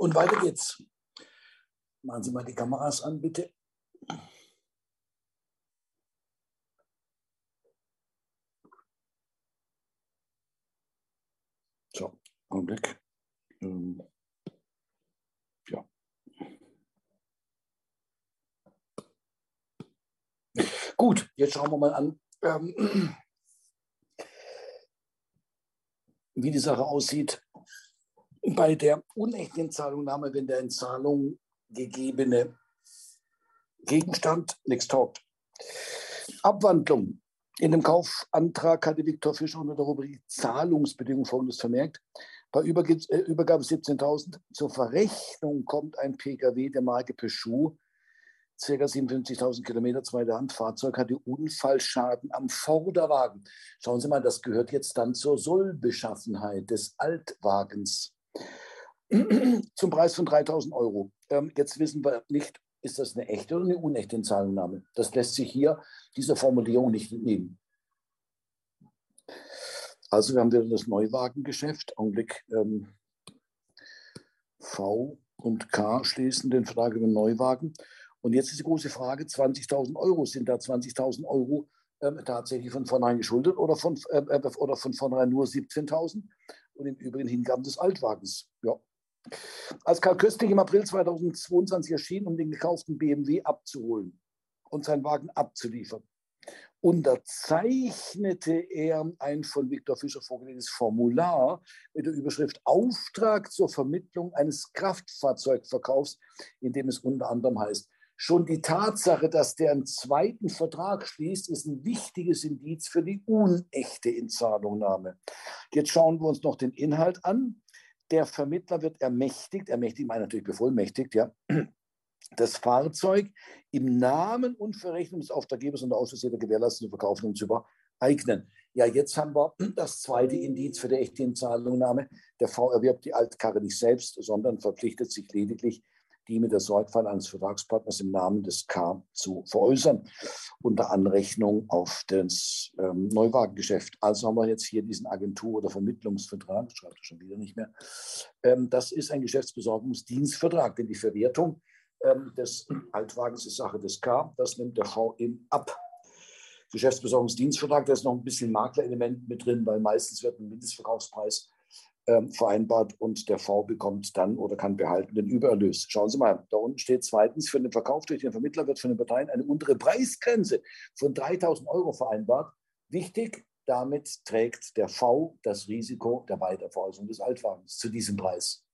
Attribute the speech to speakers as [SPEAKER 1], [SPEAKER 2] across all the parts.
[SPEAKER 1] Und weiter geht's. Machen Sie mal die Kameras an, bitte. So, Augenblick. Ähm, ja. Gut, jetzt schauen wir mal an, ähm, wie die Sache aussieht bei der unechten Zahlungnahme, wenn der in Zahlung gegebene Gegenstand nichts taugt. Abwandlung. In dem Kaufantrag hatte Viktor Fischer unter der Rubrik Zahlungsbedingungen folgendes vermerkt. Bei Übergabe 17.000 zur Verrechnung kommt ein Pkw der Marke Peugeot, ca. 57.000 Kilometer, zweite Hand. Fahrzeug hatte Unfallschaden am Vorderwagen. Schauen Sie mal, das gehört jetzt dann zur Sollbeschaffenheit des Altwagens. zum Preis von 3000 Euro. Ähm, jetzt wissen wir nicht, ist das eine echte oder eine unechte Zahlungnahme. Das lässt sich hier dieser Formulierung nicht entnehmen. Also wir haben wieder das Neuwagengeschäft. Augenblick ähm, V und K schließen den Vertrag über Neuwagen. Und jetzt ist die große Frage, 20.000 Euro, sind da 20.000 Euro ähm, tatsächlich von vornherein geschuldet oder von, äh, äh oder von vornherein nur 17.000 und im Übrigen Hingaben des Altwagens? Ja, als Karl Köstlich im April 2022 erschien, um den gekauften BMW abzuholen und seinen Wagen abzuliefern, unterzeichnete er ein von Viktor Fischer vorgelegtes Formular mit der Überschrift Auftrag zur Vermittlung eines Kraftfahrzeugverkaufs, in dem es unter anderem heißt, Schon die Tatsache, dass der einen zweiten Vertrag schließt, ist ein wichtiges Indiz für die unechte Inzahlungnahme. Jetzt schauen wir uns noch den Inhalt an der Vermittler wird ermächtigt, ermächtigt meine natürlich bevollmächtigt, ja, das Fahrzeug im Namen und Verrechnung des Auftraggebers und der Ausschussjäger gewährleisten zu verkaufen und zu übereignen. Ja, jetzt haben wir das zweite Indiz für die echte Zahlungnahme. Der V erwirbt die Altkarre nicht selbst, sondern verpflichtet sich lediglich, die mit der Sorgfalt eines Vertragspartners im Namen des K zu veräußern, unter Anrechnung auf das ähm, Neuwagengeschäft. Also haben wir jetzt hier diesen Agentur- oder Vermittlungsvertrag, schreibt er schon wieder nicht mehr. Ähm, das ist ein Geschäftsbesorgungsdienstvertrag, denn die Verwertung ähm, des Altwagens ist Sache des K, das nimmt der V eben ab. Geschäftsbesorgungsdienstvertrag, da ist noch ein bisschen Maklerelement mit drin, weil meistens wird ein Mindestverkaufspreis vereinbart und der V bekommt dann oder kann behalten den Übererlös. Schauen Sie mal, da unten steht zweitens, für den Verkauf durch den Vermittler wird von den Parteien eine untere Preisgrenze von 3000 Euro vereinbart. Wichtig, damit trägt der V das Risiko der Weiterveräußerung des Altwagens zu diesem Preis.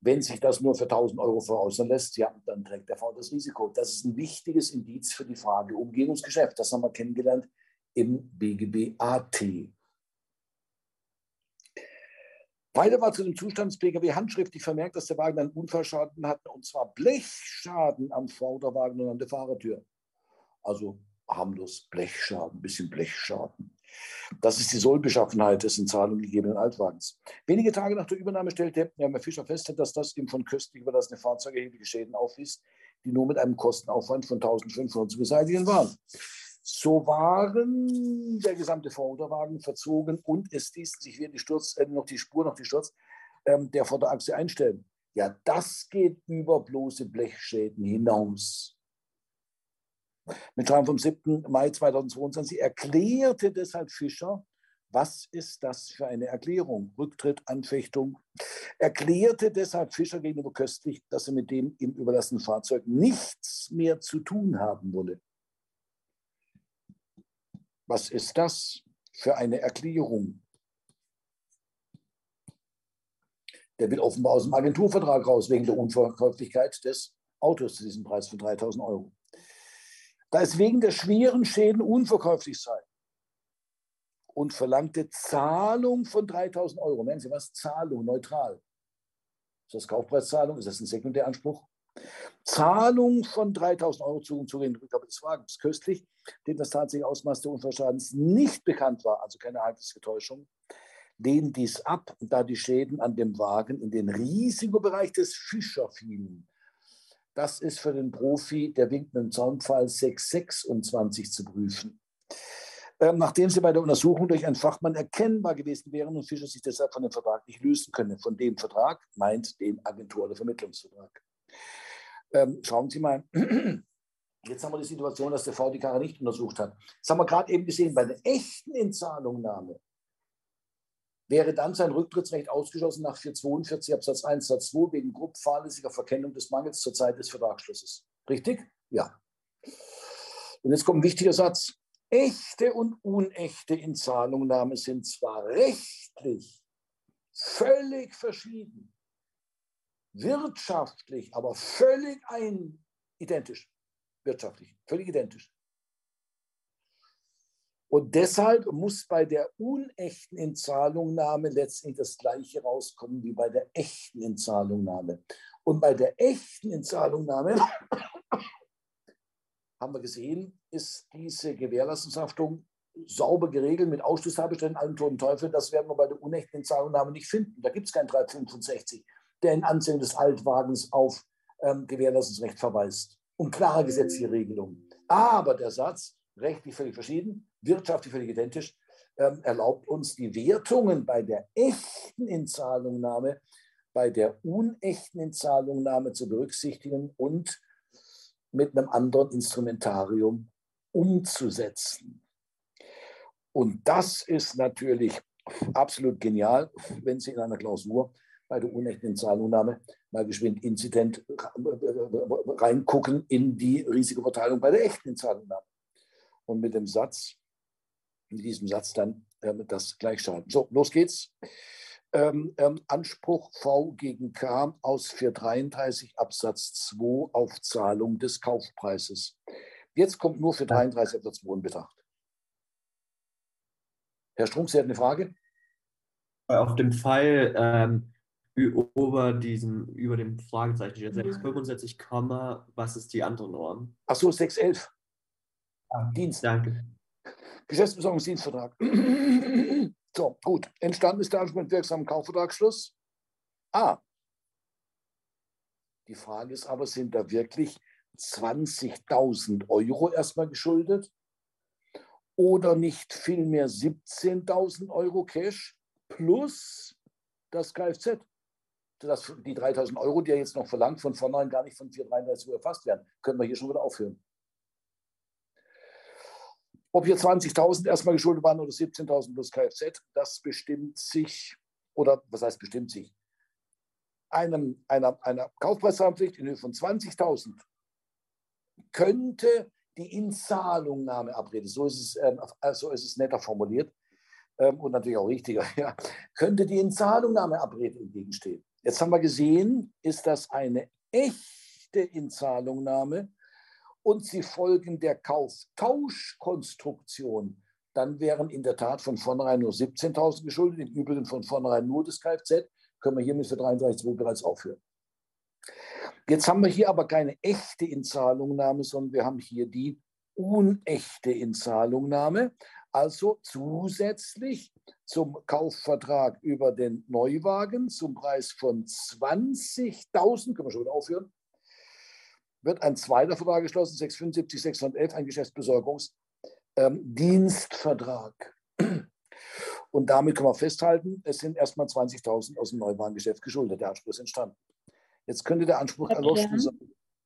[SPEAKER 1] Wenn sich das nur für 1000 Euro veräußern lässt, ja, dann trägt der V das Risiko. Das ist ein wichtiges Indiz für die Frage Umgehungsgeschäft. Das haben wir kennengelernt im BGB AT. Weiter war zu dem Zustand des Pkw handschriftlich vermerkt, dass der Wagen einen Unfallschaden hatte, und zwar Blechschaden am Vorderwagen und an der Fahrertür. Also harmlos Blechschaden, ein bisschen Blechschaden. Das ist die Sollbeschaffenheit des in Zahlung gegebenen Altwagens. Wenige Tage nach der Übernahme stellte Herr Fischer fest, dass das ihm von köstlich überlassene Fahrzeug erhebliche Schäden aufwies, die nur mit einem Kostenaufwand von 1500 zu beseitigen waren. So waren der gesamte Vorderwagen verzogen und es ließen sich wieder die Sturz, äh, noch die Spur, noch die Sturz ähm, der Vorderachse einstellen. Ja, das geht über bloße Blechschäden hinaus. Mit Schreiben vom 7. Mai 2022 erklärte deshalb Fischer, was ist das für eine Erklärung? Rücktritt, Anfechtung. Erklärte deshalb Fischer gegenüber Köstlich, dass er mit dem ihm überlassenen Fahrzeug nichts mehr zu tun haben wolle. Was ist das für eine Erklärung? Der will offenbar aus dem Agenturvertrag raus, wegen der Unverkäuflichkeit des Autos zu diesem Preis von 3000 Euro. Da es wegen der schweren Schäden unverkäuflich sei und verlangte Zahlung von 3000 Euro. Nennen Sie was? Zahlung, neutral. Ist das Kaufpreiszahlung? Ist das ein Sekundäranspruch? Zahlung von 3000 Euro zu und zu den Rückgabe des Wagens. Köstlich, dem das tatsächliche Ausmaß der Unfallschadens nicht bekannt war, also keine Handelsgetäuschung, lehnt dies ab, da die Schäden an dem Wagen in den Risikobereich des Fischer fielen. Das ist für den Profi der winkenden Zaunpfahl 626 zu prüfen. ähm, nachdem sie bei der Untersuchung durch einen Fachmann erkennbar gewesen wären und Fischer sich deshalb von dem Vertrag nicht lösen könne. Von dem Vertrag meint den Agentur- oder Vermittlungsvertrag. Ähm, schauen Sie mal, jetzt haben wir die Situation, dass der VDK nicht untersucht hat. Das haben wir gerade eben gesehen, bei der echten Inzahlungnahme wäre dann sein Rücktrittsrecht ausgeschlossen nach 442 Absatz 1 Satz 2 wegen grob fahrlässiger Verkennung des Mangels zur Zeit des Vertragsschlusses. Richtig? Ja. Und jetzt kommt ein wichtiger Satz. Echte und unechte Inzahlungnahme sind zwar rechtlich völlig verschieden, wirtschaftlich aber völlig ein, identisch. Wirtschaftlich, völlig identisch. Und deshalb muss bei der unechten Inzahlungnahme letztendlich das Gleiche rauskommen wie bei der echten Inzahlungnahme. Und bei der echten Inzahlungnahme haben wir gesehen, ist diese Gewährleistungshaftung sauber geregelt mit Ausschlusstatbeständen, allen toten Teufel. Das werden wir bei der unechten Inzahlungnahme nicht finden. Da gibt es kein 365, der in Anzeigen des Altwagens auf ähm, Gewährleistungsrecht verweist. Und klare gesetzliche Regelungen. Aber der Satz, rechtlich völlig verschieden, wirtschaftlich völlig identisch, ähm, erlaubt uns die Wertungen bei der echten Inzahlungnahme, bei der unechten Inzahlungnahme zu berücksichtigen und mit einem anderen Instrumentarium umzusetzen. Und das ist natürlich absolut genial, wenn Sie in einer Klausur bei der unechten Zahlungnahme mal geschwind Inzident reingucken in die Risikoverteilung bei der echten Zahlungnahme. Und mit dem Satz, mit diesem Satz dann äh, das gleich schreiben. So, los geht's ähm, ähm, Anspruch V gegen K aus 433 Absatz 2 auf Zahlung des Kaufpreises. Jetzt kommt nur für 33 Absatz 2 in Betracht. Herr Strunk, Sie hatten eine Frage?
[SPEAKER 2] Auf dem Pfeil ähm, über, diesem, über dem Fragezeichen 665, was ist die andere Norm?
[SPEAKER 1] Ach so, 611.
[SPEAKER 2] Ah, Dienst. Danke.
[SPEAKER 1] Geschäftsbesorgungsdienstvertrag. So, gut. Entstanden ist der Anspruch mit wirksamen Kaufvertragsschluss. Ah. Die Frage ist aber, sind da wirklich 20.000 Euro erstmal geschuldet? Oder nicht vielmehr 17.000 Euro Cash plus das Kfz? Dass die 3.000 Euro, die er jetzt noch verlangt, von vornherein gar nicht von 433 erfasst werden. Können wir hier schon wieder aufhören. Ob hier 20.000 erstmal geschuldet waren oder 17.000 plus Kfz, das bestimmt sich, oder was heißt bestimmt sich? Einem, einer, einer Kaufpreiszahlungspflicht in Höhe von 20.000 könnte die Inzahlungnahme abrede, so ist es, ähm, so ist es netter formuliert ähm, und natürlich auch richtiger, ja, könnte die Inzahlungnahmeabrede entgegenstehen. Jetzt haben wir gesehen, ist das eine echte Inzahlungnahme und sie folgen der Kauftauschkonstruktion, dann wären in der Tat von vornherein nur 17.000 geschuldet, im Übrigen von vornherein nur das Kfz, können wir hiermit für 33.2 bereits aufhören. Jetzt haben wir hier aber keine echte Inzahlungnahme, sondern wir haben hier die unechte Inzahlungnahme. Also zusätzlich zum Kaufvertrag über den Neuwagen zum Preis von 20.000, können wir schon wieder aufhören, wird ein zweiter Vertrag geschlossen, 675, 611, ein Geschäftsbesorgungsdienstvertrag. Ähm, Und damit können wir festhalten, es sind erstmal 20.000 aus dem Neuwarengeschäft geschuldet. Der Anspruch ist entstanden. Jetzt könnte der Anspruch erloschen sein.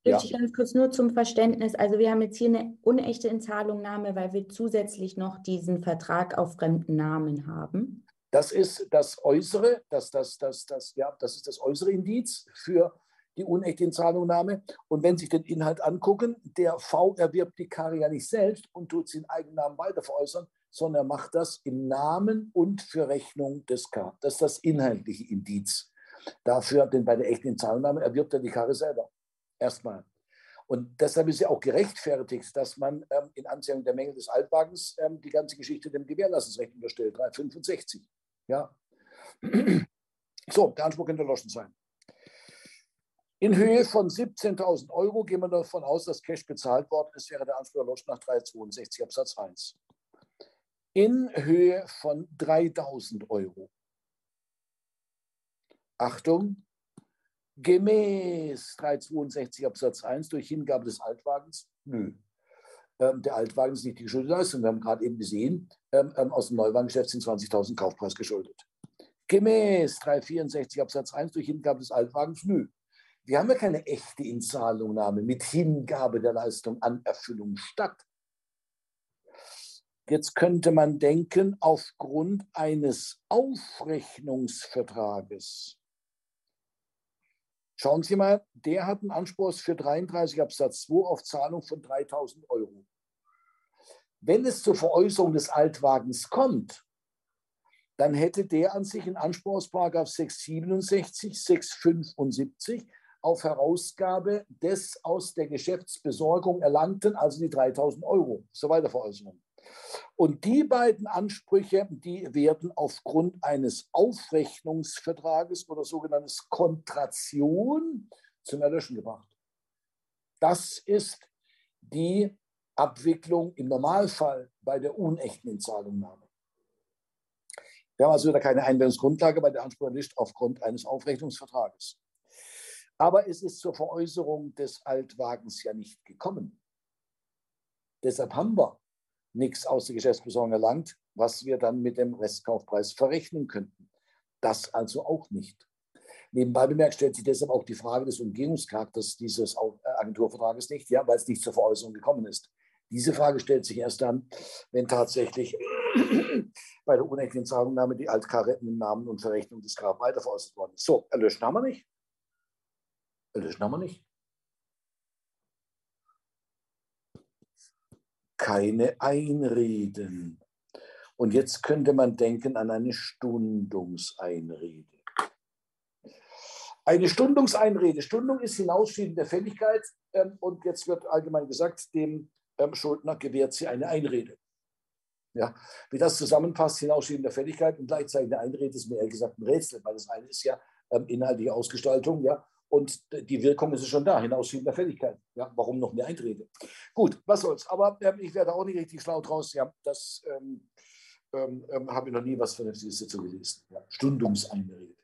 [SPEAKER 3] Ja. Ich ganz kurz nur zum Verständnis. Also wir haben jetzt hier eine unechte Inzahlungnahme, weil wir zusätzlich noch diesen Vertrag auf fremden Namen haben.
[SPEAKER 1] Das ist das äußere, das, das, das, das, ja, das ist das äußere Indiz für die unechte Inzahlungnahme. Und wenn Sie sich den Inhalt angucken, der V erwirbt die Karre ja nicht selbst und tut sie in Eigennamen weiter veräußern, sondern er macht das im Namen und für Rechnung des K. Das ist das inhaltliche Indiz dafür, denn bei der echten Inzahlungnahme erwirbt er die Karre selber. Erstmal. Und deshalb ist ja auch gerechtfertigt, dass man ähm, in Anziehung der Mängel des Altwagens ähm, die ganze Geschichte dem Gewährleistungsrecht unterstellt, 365. Ja. So, der Anspruch könnte erloschen sein. In Höhe von 17.000 Euro gehen wir davon aus, dass Cash bezahlt worden ist, wäre der Anspruch erloschen nach 362 Absatz 1. In Höhe von 3.000 Euro. Achtung, gemäß 362 Absatz 1 durch Hingabe des Altwagens? Nö. ähm, der Altwagen ist nicht die geschuldete Leistung. Wir haben gerade eben gesehen, ähm, ähm, aus dem Neuwagengeschäft sind 20.000 Kaufpreis geschuldet. Gemäß 364 Absatz 1 durch Hingabe des Altwagens, nö. Wir haben ja keine echte Inzahlungnahme mit Hingabe der Leistung an Erfüllung statt. Jetzt könnte man denken, aufgrund eines Aufrechnungsvertrages. Schauen Sie mal, der hat einen Anspruch für 33 Absatz 2 auf Zahlung von 3000 Euro. Wenn es zur Veräußerung des Altwagens kommt, dann hätte der an sich einen Anspruch aus 667, 675 auf Herausgabe des aus der Geschäftsbesorgung erlangten, also die 3000 Euro zur Weiterveräußerung. Und die beiden Ansprüche, die werden aufgrund eines Aufrechnungsvertrages oder sogenanntes Kontration zum Erlöschen gebracht. Das ist die Abwicklung im Normalfall bei der unechten Inzahlungnahme. Wir haben also wieder keine Einwendungsgrundlage, weil der Anspruch erlischt aufgrund eines Aufrechnungsvertrages. Aber es ist zur Veräußerung des Altwagens ja nicht gekommen. Deshalb haben wir nichts aus der Geschäftsbesorgung erlangt, was wir dann mit dem Restkaufpreis verrechnen könnten. Das also auch nicht. Nebenbei bemerkt stellt sich deshalb auch die Frage des Umgehungscharakters dieses äh, Agenturvertrages nicht, ja, weil es nicht zur Veräußerung gekommen ist. Diese Frage stellt sich erst dann, wenn tatsächlich bei der unechten Zahlungnahme die Altkarre im Namen und Verrechnung des Grab weiter veräußert worden ist. So, erlöschen haben wir nicht. Erlöschen haben wir nicht. Keine Einreden. Und jetzt könnte man denken an eine Stundungseinrede. Eine Stundungseinrede. Stundung ist Hinausschieben der Fälligkeit ähm, und jetzt wird allgemein gesagt, dem ähm, Schuldner gewährt sie eine Einrede. Ja, wie das zusammenpasst, Hinausschieben der Fälligkeit und gleichzeitig eine Einrede, ist mir ehrlich gesagt ein Rätsel, weil das eine ist ja ähm, inhaltliche Ausgestaltung, ja, und die Wirkung ist schon da, Hinausschieben der Fälligkeit. Ja, warum noch eine Einrede? Gut, was soll's. Aber ähm, ich werde auch nicht richtig schlau draus. Ja, das ähm, ähm, ähm habe ich noch nie was Vernünftiges dazu gelesen. Ja, Stundungseinrede.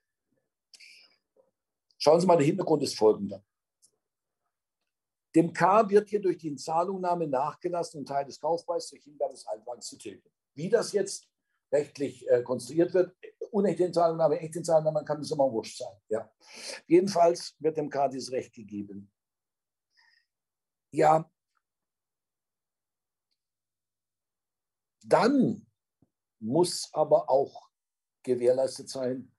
[SPEAKER 1] Schauen Sie mal, der Hintergrund ist folgender. Dem K wird hier durch die Inzahlungnahme nachgelassen, einen Teil des Kaufpreises durch Hingabe des Altwagens zu tilgen. Wie das jetzt rechtlich äh, konstruiert wird, unechte Inzahlungnahme, echte Inzahlungnahme, kann das immer wurscht sein. Ja. Jedenfalls wird dem K dieses Recht gegeben. Ja, dann muss aber auch gewährleistet sein,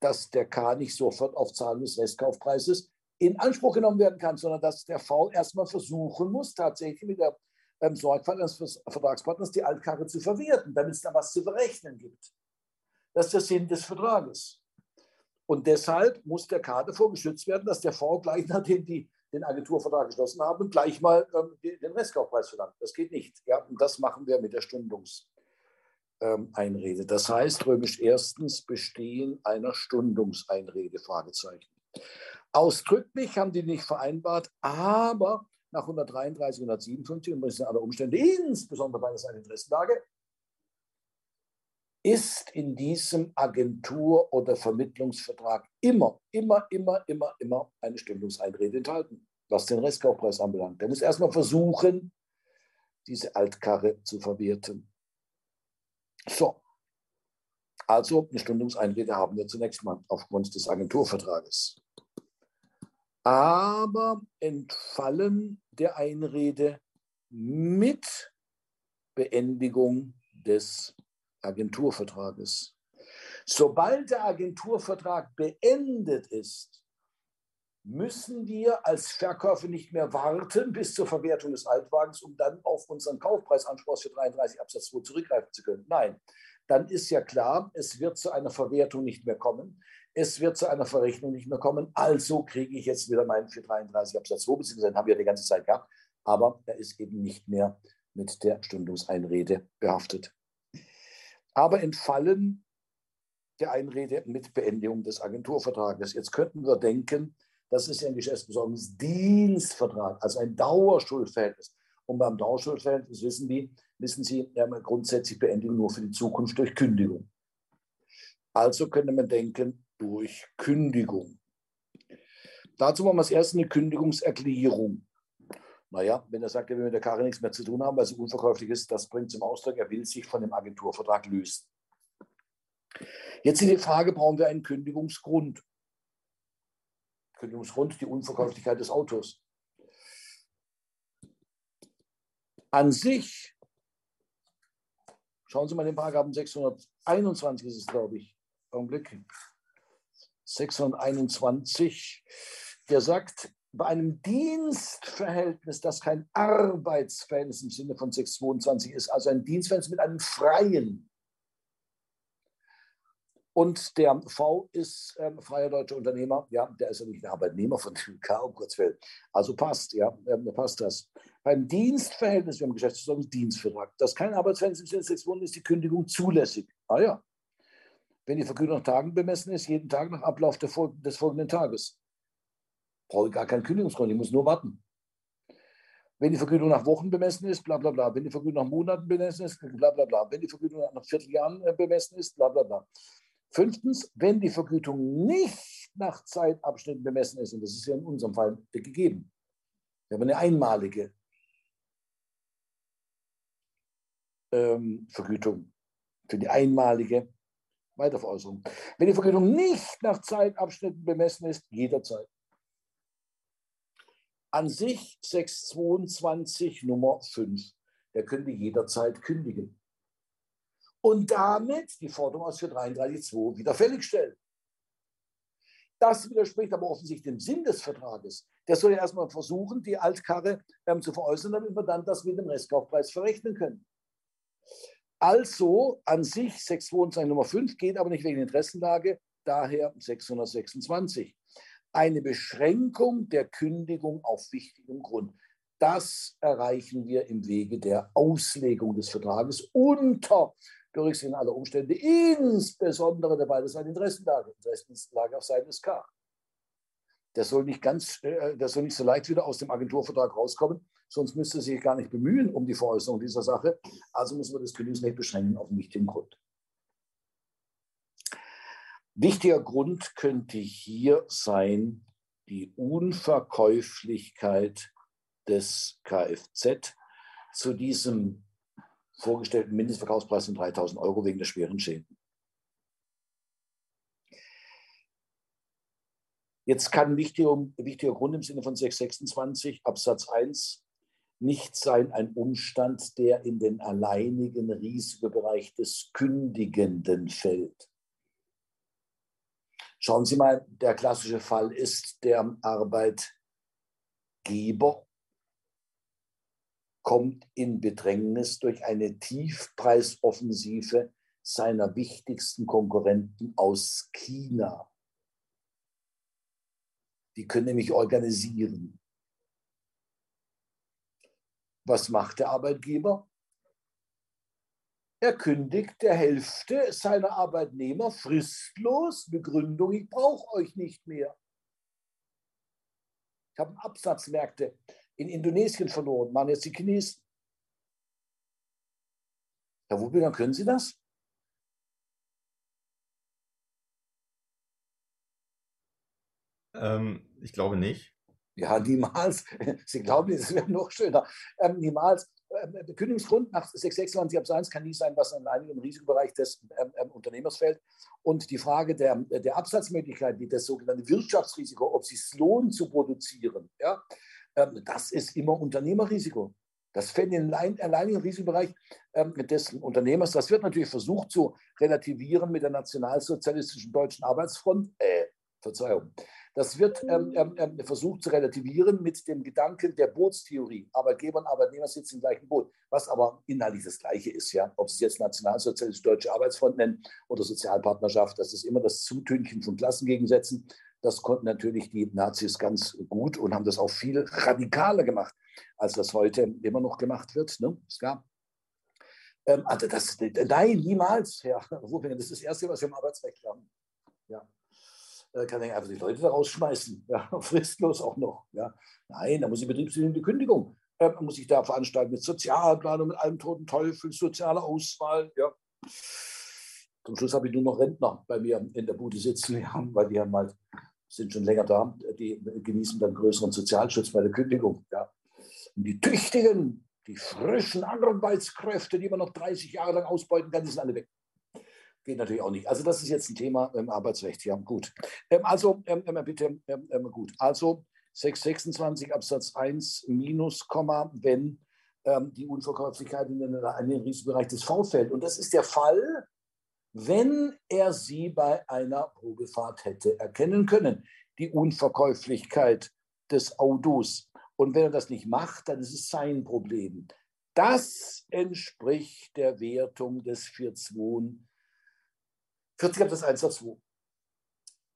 [SPEAKER 1] dass der K nicht sofort auf Zahlung des Restkaufpreises in Anspruch genommen werden kann, sondern dass der V erstmal versuchen muss, tatsächlich mit der ähm, Sorgfalt eines Vertragspartners die Altkarre zu verwerten, damit es da was zu berechnen gibt. Das ist der Sinn des Vertrages. Und deshalb muss der K davor geschützt werden, dass der V gleich nachdem die den Agenturvertrag geschlossen haben, gleich mal ähm, den Restkaufpreis verlangt. Das geht nicht. Ja, und das machen wir mit der Stundungseinrede. Das heißt, römisch erstens Bestehen einer Stundungseinrede, Fragezeichen. Ausdrücklich haben die nicht vereinbart, aber nach 133, 157 und in aller Umstände, insbesondere bei einer Interessenlage, ist in diesem Agentur- oder Vermittlungsvertrag immer, immer, immer, immer, immer eine Stundungseinrede enthalten, was den Restkaufpreis anbelangt. Der muss erstmal versuchen, diese Altkarre zu verwerten. So, also eine Stundungseinrede haben wir zunächst mal aufgrund des Agenturvertrages aber entfallen der Einrede mit Beendigung des Agenturvertrages. Sobald der Agenturvertrag beendet ist, müssen wir als Verkäufer nicht mehr warten bis zur Verwertung des Altwagens, um dann auf unseren Kaufpreisanspruch für 33 Absatz 2 zurückgreifen zu können. Nein, dann ist ja klar, es wird zu einer Verwertung nicht mehr kommen es wird zu einer Verrechnung nicht mehr kommen, also kriege ich jetzt wieder meinen 433 Absatz 2, beziehungsweise haben wir die ganze Zeit gehabt, aber er ist eben nicht mehr mit der Stundungseinrede behaftet. Aber entfallen der Einrede mit Beendigung des Agenturvertrages. Jetzt könnten wir denken, das ist ja ein Geschäftsbesorgungsdienstvertrag, also ein Dauerschuldverhältnis. Und beim Dauerschuldverhältnis wissen, die, wissen Sie, ja, grundsätzlich Beendigung nur für die Zukunft durch Kündigung. Also könnte man denken, durch Kündigung. Dazu machen wir als erstes eine Kündigungserklärung. Naja, wenn er sagt, er will mit der Karre nichts mehr zu tun haben, weil sie unverkäuflich ist, das bringt zum Ausdruck, er will sich von dem Agenturvertrag lösen. Jetzt ist die Frage, brauchen wir einen Kündigungsgrund? Kündigungsgrund, die Unverkäuflichkeit des Autos. An sich, schauen Sie mal den Paragraphen 621 ist es, glaube ich. Augenblick. 621, der sagt, bei einem Dienstverhältnis, das kein Arbeitsverhältnis im Sinne von 622 ist, also ein Dienstverhältnis mit einem freien. Und der V ist ähm, freier deutscher Unternehmer. Ja, der ist ja nicht ein Arbeitnehmer von K, um Gottes Willen. Also passt, ja, ähm, passt das. Beim Dienstverhältnis, wir haben Geschäftsordnung, Dienstvertrag. Das kein Arbeitsverhältnis im Sinne 6 ist die Kündigung zulässig. Ah ja, wenn die Vergütung nach Tagen bemessen ist, jeden Tag nach Ablauf des folgenden Tages. Brauche ich gar keinen Kündigungsgrund, ich muss nur warten. Wenn die Vergütung nach Wochen bemessen ist, bla bla bla. Wenn die Vergütung nach Monaten bemessen ist, bla bla bla. Wenn die Vergütung nach Vierteljahren äh, bemessen ist, bla bla bla. Fünftens, wenn die Vergütung nicht nach Zeitabschnitten bemessen ist, und das ist ja in unserem Fall gegeben, wir haben eine einmalige ähm, Vergütung für die einmalige Weiterveräußerung. Wenn die Vergütung nicht nach Zeitabschnitten bemessen ist, jederzeit. An sich 622 Nummer 5. Der könnte jederzeit kündigen. Und damit die Forderung aus 433.2 wieder fälligstellen. Das widerspricht aber offensichtlich dem Sinn des Vertrages. Der soll ja erstmal versuchen, die Altkarre ähm, zu veräußern, damit wir dann das mit dem Restkaufpreis verrechnen können. Also an sich 622 Nummer 5 geht aber nicht wegen Interessenlage, daher 626. Eine Beschränkung der Kündigung auf wichtigem Grund. Das erreichen wir im Wege der Auslegung des Vertrages unter Berücksichtigung aller Umstände, insbesondere dabei, das ist eine Interessenlage, Interessenlage auf Seiten des K. Das soll nicht ganz, äh, das soll nicht so leicht wieder aus dem Agenturvertrag rauskommen, sonst müsste sich gar nicht bemühen um die Veräußerung dieser Sache. Also müssen wir das Kündigungsrecht beschränken auf einen wichtigen Grund. Wichtiger Grund könnte hier sein die Unverkäuflichkeit des Kfz zu diesem vorgestellten Mindestverkaufspreis von 3000 Euro wegen der schweren Schäden. Jetzt kann wichtiger, wichtiger Grund im Sinne von 626 Absatz 1 nicht sein ein Umstand, der in den alleinigen Risikobereich des Kündigenden fällt. Schauen Sie mal, der klassische Fall ist, der Arbeitgeber kommt in Bedrängnis durch eine Tiefpreisoffensive seiner wichtigsten Konkurrenten aus China. Die können nämlich organisieren. Was macht der Arbeitgeber? Er kündigt der Hälfte seiner Arbeitnehmer fristlos Begründung, ich brauche euch nicht mehr. Ich habe Absatzmärkte in Indonesien verloren, waren jetzt die Chinesen. Herr Wubinger, können Sie das?
[SPEAKER 4] Ähm, ich glaube nicht.
[SPEAKER 1] Ja, niemals. Sie glauben, es wäre noch schöner. Ähm, niemals. Ähm, der Kündigungsgrund nach 626 Absatz 1 kann nie sein, was in einem Risikobereich des ähm, ähm, Unternehmers fällt. Und die Frage der, der Absatzmöglichkeit, wie das sogenannte Wirtschaftsrisiko, ob es sich lohnt zu produzieren, ja, ähm, das ist immer Unternehmerrisiko. Das fällt in den alleinigen Risikobereich ähm, des Unternehmers. Das wird natürlich versucht zu relativieren mit der nationalsozialistischen Deutschen Arbeitsfront. Äh, Verzeihung. Das wird ähm, ähm, ähm, versucht zu relativieren mit dem Gedanken der Bootstheorie. Arbeitgeber und Arbeitnehmer sitzen im gleichen Boot, was aber inhaltlich das Gleiche ist. Ja? Ob Sie es jetzt Nationalsozialistische Deutsche Arbeitsfront nennen oder Sozialpartnerschaft, das ist immer das Zutünchen von Klassengegensätzen. Das konnten natürlich die Nazis ganz gut und haben das auch viel radikaler gemacht, als das heute immer noch gemacht wird. Ne? Es gab ähm, also das, nein, niemals, Herr Rubinger, das ist das Erste, was wir im Arbeitsrecht haben. Ja. Äh, kann ich einfach die Leute da rausschmeißen, ja, fristlos auch noch. Ja. Nein, da muss die betriebsbedingte Kündigung, äh, muss sich da veranstalten mit Sozialplanung, mit allem toten Teufel, sozialer Auswahl. Ja. Zum Schluss habe ich nur noch Rentner bei mir in der Bude sitzen, ja, weil die haben halt, sind schon länger da, die genießen dann größeren Sozialschutz bei der Kündigung. Ja. Und die Tüchtigen, die frischen Arbeitskräfte, die man noch 30 Jahre lang ausbeuten kann, die sind alle weg. Geht natürlich auch nicht. Also das ist jetzt ein Thema im Arbeitsrecht. Ja, gut. Ähm, also, ähm, bitte, ähm, gut. Also 626 Absatz 1 minus Komma, wenn ähm, die Unverkäuflichkeit in den, in den Risikobereich des V fällt. Und das ist der Fall, wenn er sie bei einer Probefahrt hätte erkennen können, die Unverkäuflichkeit des Autos. Und wenn er das nicht macht, dann ist es sein Problem. Das entspricht der Wertung des 4.2. 40 Absatz 1 Satz 2.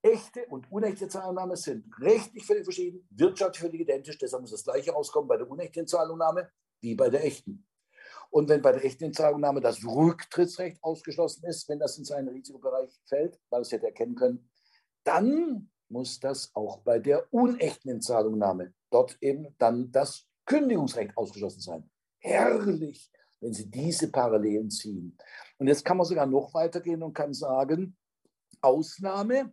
[SPEAKER 1] Echte und unechte Zahlungnahme sind rechtlich völlig verschieden, wirtschaftlich völlig identisch. Deshalb muss das Gleiche rauskommen bei der unechten Zahlungnahme wie bei der echten. Und wenn bei der echten Zahlungnahme das Rücktrittsrecht ausgeschlossen ist, wenn das in seinen Risikobereich fällt, weil es hätte erkennen können, dann muss das auch bei der unechten Entzahlungnahme dort eben dann das Kündigungsrecht ausgeschlossen sein. Herrlich, wenn Sie diese Parallelen ziehen. Und jetzt kann man sogar noch weitergehen und kann sagen, Ausnahme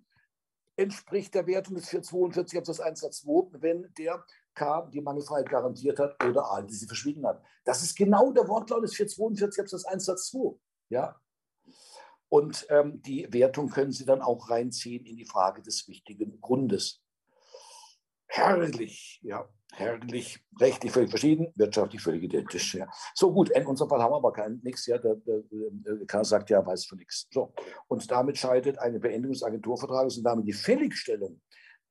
[SPEAKER 1] entspricht der Wertung des 442 Absatz 1 Satz 2, wenn der K die Mangelfreiheit garantiert hat oder A, die sie verschwiegen hat. Das ist genau der Wortlaut des 442 Absatz 1 Satz 2. Ja? Und ähm, die Wertung können Sie dann auch reinziehen in die Frage des wichtigen Grundes. Herrlich, ja, herrlich, rechtlich völlig verschieden, wirtschaftlich völlig identisch. Ja. So gut, in unserem Fall haben wir aber kein nichts. Ja, der, der, der K sagt ja, weiß von nichts. So, und damit scheidet eine Beendigung des Agenturvertrages und damit die Fälligstellung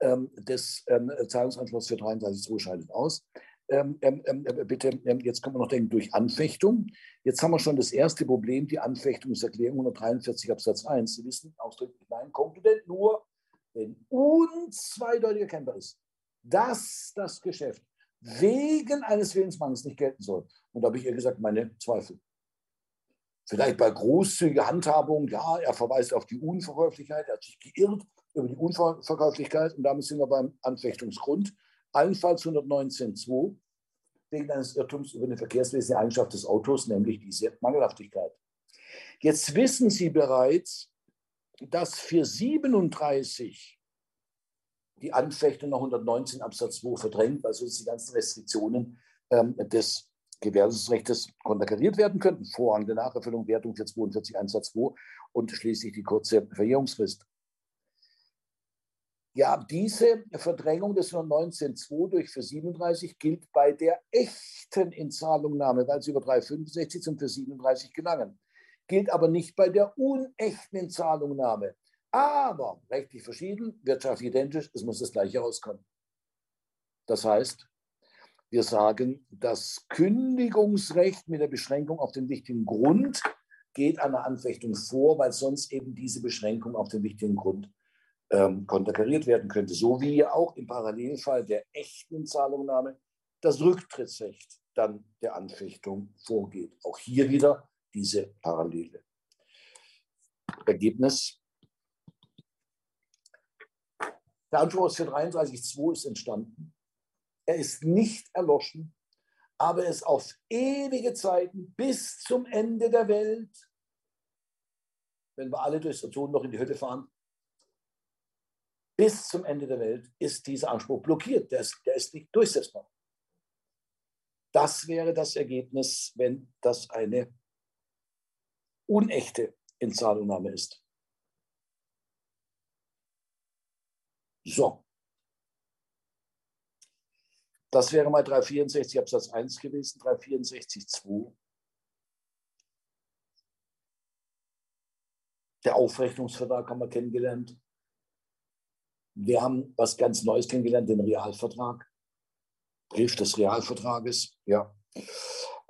[SPEAKER 1] ähm, des ähm, Zahlungsanspruchs für 33.2 scheidet aus. Ähm, ähm, ähm, äh, bitte, ähm, jetzt kann man noch denken, durch Anfechtung. Jetzt haben wir schon das erste Problem, die Anfechtungserklärung 143 Absatz 1. Sie wissen ausdrücklich, nein, konkludent nur, wenn unzweideutig erkennbar ist, dass das Geschäft wegen eines Willensmangels nicht gelten soll. Und da habe ich ihr gesagt, meine Zweifel. Vielleicht bei großzügiger Handhabung, ja, er verweist auf die Unverkäuflichkeit, er hat sich geirrt über die Unverkäuflichkeit und damit sind wir beim Anfechtungsgrund allenfalls 119.2 wegen eines Irrtums über eine verkehrswesentliche Eigenschaft des Autos, nämlich diese Mangelhaftigkeit. Jetzt wissen Sie bereits, dass für 37 die Anfechtung nach 119 Absatz 2 verdrängt, weil sonst die ganzen Restriktionen ähm, des Gewährungsrechts konterkariert werden könnten. Vorrang der Nacherfüllung, Wertung für 42 Absatz 2 und schließlich die kurze Verjährungsfrist. Ja, diese Verdrängung des 19.2 durch für 37 gilt bei der echten Inzahlungnahme, weil sie über 365 zum für 37 gelangen. Gilt aber nicht bei der unechten Inzahlungnahme. Aber rechtlich verschieden, wirtschaftlich identisch, es muss das gleiche rauskommen. Das heißt, wir sagen, das Kündigungsrecht mit der Beschränkung auf den wichtigen Grund geht einer Anfechtung vor, weil sonst eben diese Beschränkung auf den wichtigen Grund ähm, konterkariert werden könnte, so wie auch im Parallelfall der echten Zahlungnahme das Rücktrittsrecht dann der Anfechtung vorgeht. Auch hier wieder diese Parallele. Ergebnis. Der Anspruch aus 433.2 ist entstanden. Er ist nicht erloschen, aber er ist auf ewige Zeiten bis zum Ende der Welt, wenn wir alle durch Saturn noch in die Hütte fahren, bis zum Ende der Welt ist dieser Anspruch blockiert. Der ist, der ist nicht durchsetzbar. Das wäre das Ergebnis, wenn das eine unechte Inzahlungnahme ist. So. Das wäre mal 364 Absatz 1 gewesen, 364 2. Der Aufrechnungsvertrag haben wir kennengelernt. Wir haben was ganz Neues kennengelernt, den Realvertrag, Brief des Realvertrages, ja.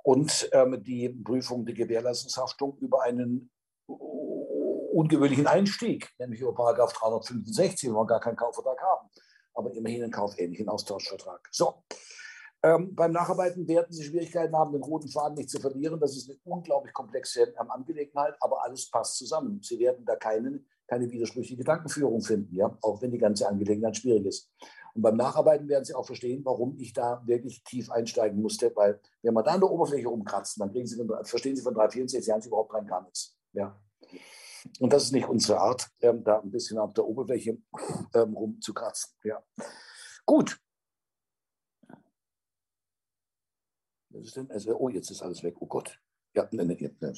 [SPEAKER 1] Und ähm, die Prüfung der Gewährleistungshaftung über einen ungewöhnlichen Einstieg, nämlich über Paragraph 365, wo wir gar keinen Kaufvertrag haben, aber immerhin einen kaufähnlichen Austauschvertrag. So, ähm, beim Nacharbeiten werden Sie Schwierigkeiten haben, den roten Faden nicht zu verlieren. Das ist eine unglaublich komplexe ähm, Angelegenheit, aber alles passt zusammen. Sie werden da keinen keine widersprüchliche Gedankenführung finden, ja, auch wenn die ganze Angelegenheit schwierig ist. Und beim Nacharbeiten werden Sie auch verstehen, warum ich da wirklich tief einsteigen musste, weil wenn man da an der Oberfläche rumkratzt, dann Sie von, verstehen Sie von 364 Jahren überhaupt rein gar nichts. Ja. Und das ist nicht unsere Art, ähm, da ein bisschen auf der Oberfläche ähm, rumzukratzen. Ja. Gut. Was ist denn? Also, oh, jetzt ist alles weg. Oh Gott. Ja, ne, ne, ne,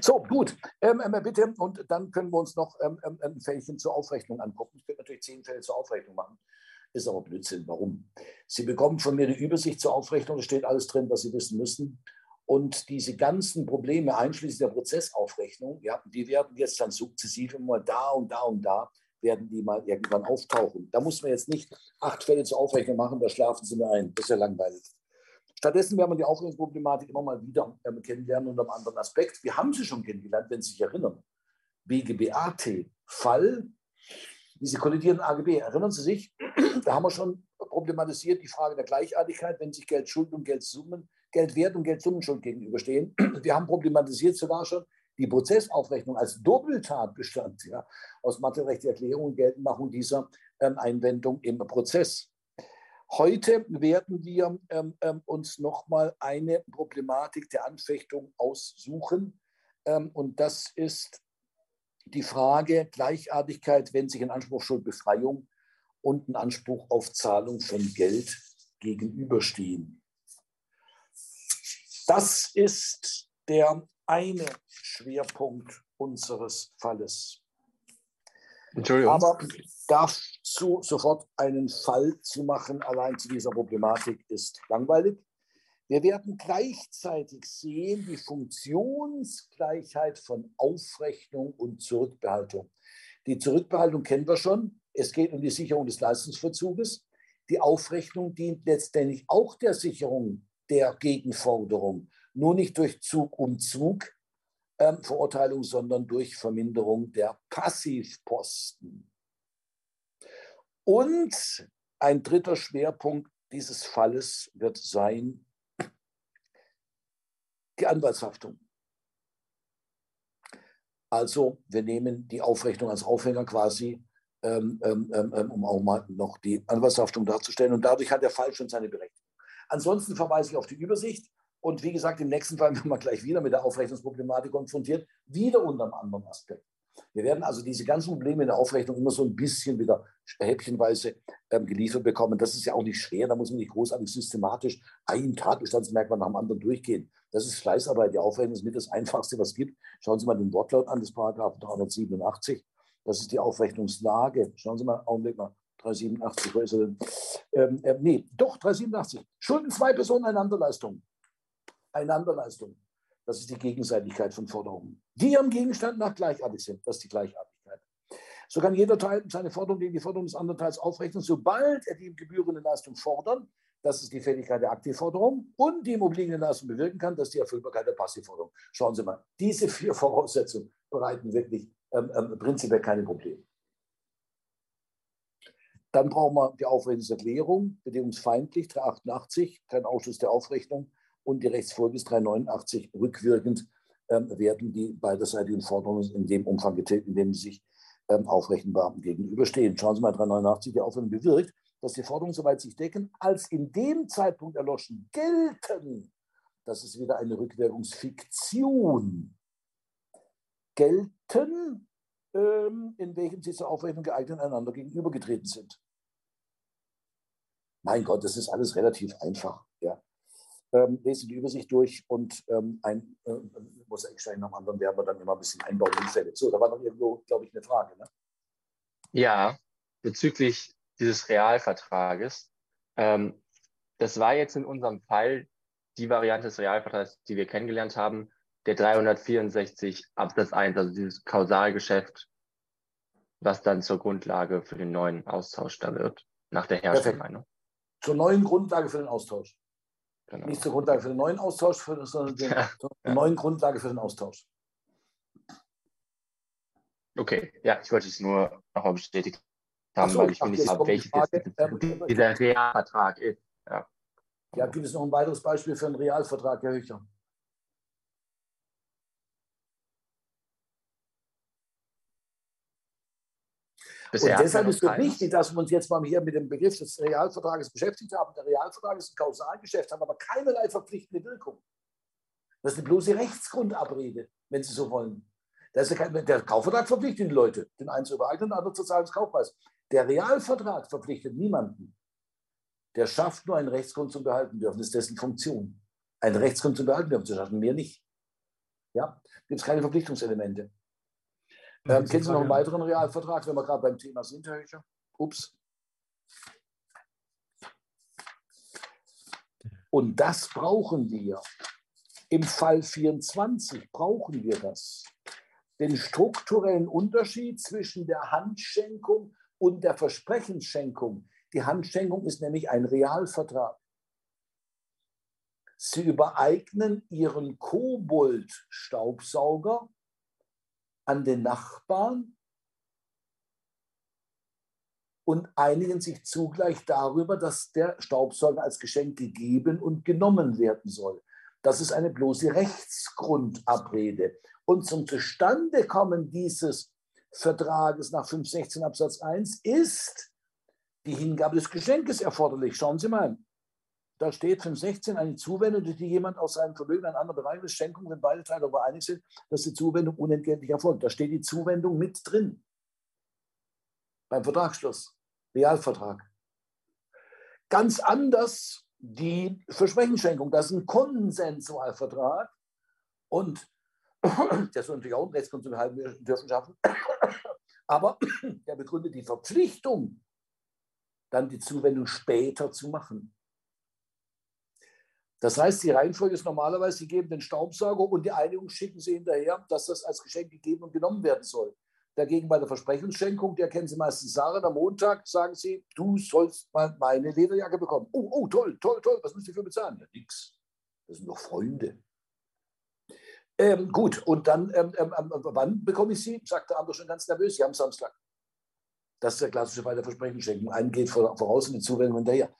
[SPEAKER 1] so, gut. Ähm, ähm, bitte, und dann können wir uns noch ähm, ähm, ein Fällchen zur Aufrechnung angucken. Ich könnte natürlich zehn Fälle zur Aufrechnung machen. Ist aber Blödsinn. Warum? Sie bekommen von mir eine Übersicht zur Aufrechnung. Da steht alles drin, was Sie wissen müssen. Und diese ganzen Probleme, einschließlich der Prozessaufrechnung, ja, die werden jetzt dann sukzessive mal da und da und da, werden die mal irgendwann auftauchen. Da muss man jetzt nicht acht Fälle zur Aufrechnung machen, da schlafen Sie mir ein. Das ist ja langweilig. Stattdessen werden wir die Aufrechnungsproblematik immer mal wieder äh, kennenlernen unter einem anderen Aspekt. Wir haben sie schon kennengelernt, wenn Sie sich erinnern. BGBAT, Fall, diese kollidierenden AGB, erinnern Sie sich? Da haben wir schon problematisiert die Frage der Gleichartigkeit, wenn sich Geldschuld und Geldsummen, Geldwert und Geldsummenschuld gegenüberstehen. Wir haben problematisiert sogar schon die Prozessaufrechnung als Doppeltatbestand ja, aus materiellrechtlicher Erklärung und Geltendmachung dieser ähm, Einwendung im Prozess. Heute werden wir ähm, ähm, uns nochmal eine Problematik der Anfechtung aussuchen. Ähm, und das ist die Frage Gleichartigkeit, wenn sich ein Anspruch Schuldbefreiung und ein Anspruch auf Zahlung von Geld gegenüberstehen. Das ist der eine Schwerpunkt unseres Falles. Entschuldigung. Aber dazu sofort einen Fall zu machen, allein zu dieser Problematik, ist langweilig. Wir werden gleichzeitig sehen die Funktionsgleichheit von Aufrechnung und Zurückbehaltung. Die Zurückbehaltung kennen wir schon. Es geht um die Sicherung des Leistungsverzuges. Die Aufrechnung dient letztendlich auch der Sicherung der Gegenforderung, nur nicht durch Zug um Zug, ähm, Verurteilung, sondern durch Verminderung der Passivposten. Und ein dritter Schwerpunkt dieses Falles wird sein die Anwaltshaftung. Also wir nehmen die Aufrechnung als Aufhänger quasi, ähm, ähm, ähm, ähm um auch mal noch die Anwaltshaftung darzustellen. Und dadurch hat der Fall schon seine Berechtigung. Ansonsten verweise ich auf die Übersicht. Und wie gesagt, im nächsten Fall werden wir gleich wieder mit der Aufrechnungsproblematik konfrontiert, wieder unter einem anderen Aspekt. Wir werden also diese ganzen Probleme in der Aufrechnung immer so ein bisschen wieder häppchenweise ähm, geliefert bekommen. Das ist ja auch nicht schwer, da muss man nicht großartig systematisch ein Tatbestandsmerkmal nach dem anderen durchgehen. Das ist Fleißarbeit. Die Aufrechnung ist mit das Einfachste, was es gibt. Schauen Sie mal den Wortlaut an des Paragraphen 387. Das ist die Aufrechnungslage. Schauen Sie mal, Augenblick mal. 387, wo ist er denn? Ähm, äh, nee, doch, 387. Schulden zwei Personen Einanderleistung. Einanderleistung. Das ist die Gegenseitigkeit von Forderungen, die am Gegenstand nach gleichartig sind. Das ist die Gleichartigkeit. So kann jeder Teil seine Forderung gegen die Forderung des anderen Teils aufrechnen, sobald er die ihm gebührende Leistung fordern. Das ist die Fähigkeit der Aktivforderung und die im obliegenden Leistung bewirken kann, dass die Erfüllbarkeit der Passivforderung. Schauen Sie mal, diese vier Voraussetzungen bereiten wirklich ähm, ähm, prinzipiell keine Probleme. Dann brauchen wir die Aufrechnungserklärung, bedingungsfeindlich 388, kein Ausschuss der Aufrechnung und die Rechtsfolge ist 389 rückwirkend ähm, werden die beiderseitigen Forderungen in dem Umfang getilgt, in dem sie sich ähm, aufrechenbar gegenüberstehen. Schauen Sie mal, 389, die Aufrechnung bewirkt, dass die Forderungen, soweit sich decken, als in dem Zeitpunkt erloschen, gelten. Das ist wieder eine Rückwirkungsfiktion. Gelten, ähm, in welchem sie zur Aufrechnung geeignet einander gegenübergetreten sind. Mein Gott, das ist alles relativ einfach. Ja ähm, lese die Übersicht durch und ähm, ein äh, Mosaikstein nach dem anderen werden wir dann immer ein bisschen einbauen. So, da war noch irgendwo, glaube ich, eine Frage. Ne?
[SPEAKER 4] Ja, bezüglich dieses Realvertrages. Ähm, das war jetzt in unserem Fall die Variante des Realvertrags, die wir kennengelernt haben, der 364 Absatz 1, also dieses Kausalgeschäft, was dann zur Grundlage für den neuen Austausch da wird, nach der Herstellermeinung.
[SPEAKER 1] Zur neuen Grundlage für den Austausch. Genau. Nicht zur Grundlage für den neuen Austausch, sondern ja, ja. neuen Grundlage für den Austausch.
[SPEAKER 4] Okay, ja, ich wollte es nur nochmal bestätigt haben, so, weil ich nicht habe, welches ähm, dieser Realvertrag ist. Ja.
[SPEAKER 1] ja, gibt es noch ein weiteres Beispiel für einen Realvertrag, Herr Höcher? Bisher und deshalb ist es wichtig, dass wir uns jetzt mal hier mit dem Begriff des Realvertrages beschäftigt haben. Der Realvertrag ist ein Kausalgeschäft, hat aber keinerlei verpflichtende Wirkung. Das ist eine bloße Rechtsgrundabrede, wenn Sie so wollen. Kein, der Kaufvertrag verpflichtet die Leute, den einen zu übereignen, den anderen zu zahlen des Kaufpreis. Der Realvertrag verpflichtet niemanden. Der schafft nur einen Rechtsgrund zum Behalten dürfen, das ist dessen Funktion. Ein Rechtsgrund zum Behalten zu schaffen, mehr nicht. Ja, gibt es keine Verpflichtungselemente. Ähm, kennen Sie noch einen weiteren Realvertrag, wenn wir gerade beim Thema sind, Herr Höcher? Ups. Und das brauchen wir. Im Fall 24 brauchen wir das. Den strukturellen Unterschied zwischen der Handschenkung und der Versprechensschenkung. Die Handschenkung ist nämlich ein Realvertrag. Sie übereignen ihren Kobold-Staubsauger an den Nachbarn und einigen sich zugleich darüber, dass der Staubsauger als Geschenk gegeben und genommen werden soll. Das ist eine bloße Rechtsgrundabrede. Und zum Zustandekommen dieses Vertrages nach 516 Absatz 1 ist die Hingabe des Geschenkes erforderlich. Schauen Sie mal, da steht 516 eine Zuwendung, durch die jemand aus seinem Vermögen einen anderen Bereich Schenkung, wenn beide Teile darüber einig sind, dass die Zuwendung unentgeltlich erfolgt. Da steht die Zuwendung mit drin. Beim Vertragsschluss, Realvertrag. Ganz anders die Versprechensschenkung. Das ist ein Konsensualvertrag und der soll natürlich auch ein Rechtskonsum halten dürfen schaffen. Aber der begründet die Verpflichtung, dann die Zuwendung später zu machen. Das heißt, die Reihenfolge ist normalerweise, Sie geben den Staubsauger und die Einigung schicken Sie hinterher, dass das als Geschenk gegeben und genommen werden soll. Dagegen bei der Versprechungsschenkung, der kennen Sie meistens Sarah, am Montag sagen Sie, du sollst mal meine Lederjacke bekommen. Oh, oh, toll, toll, toll, was müssen Sie für bezahlen? Ja, nix. Das sind doch Freunde. Ähm, gut, und dann, ähm, ähm, ähm wann bekomme ich sie? Sagt der andere schon ganz nervös. Ja, am Samstag. Das ist der klassische Fall der Versprechensschenkung. Einen geht voraus und die Zuwendung hinterher.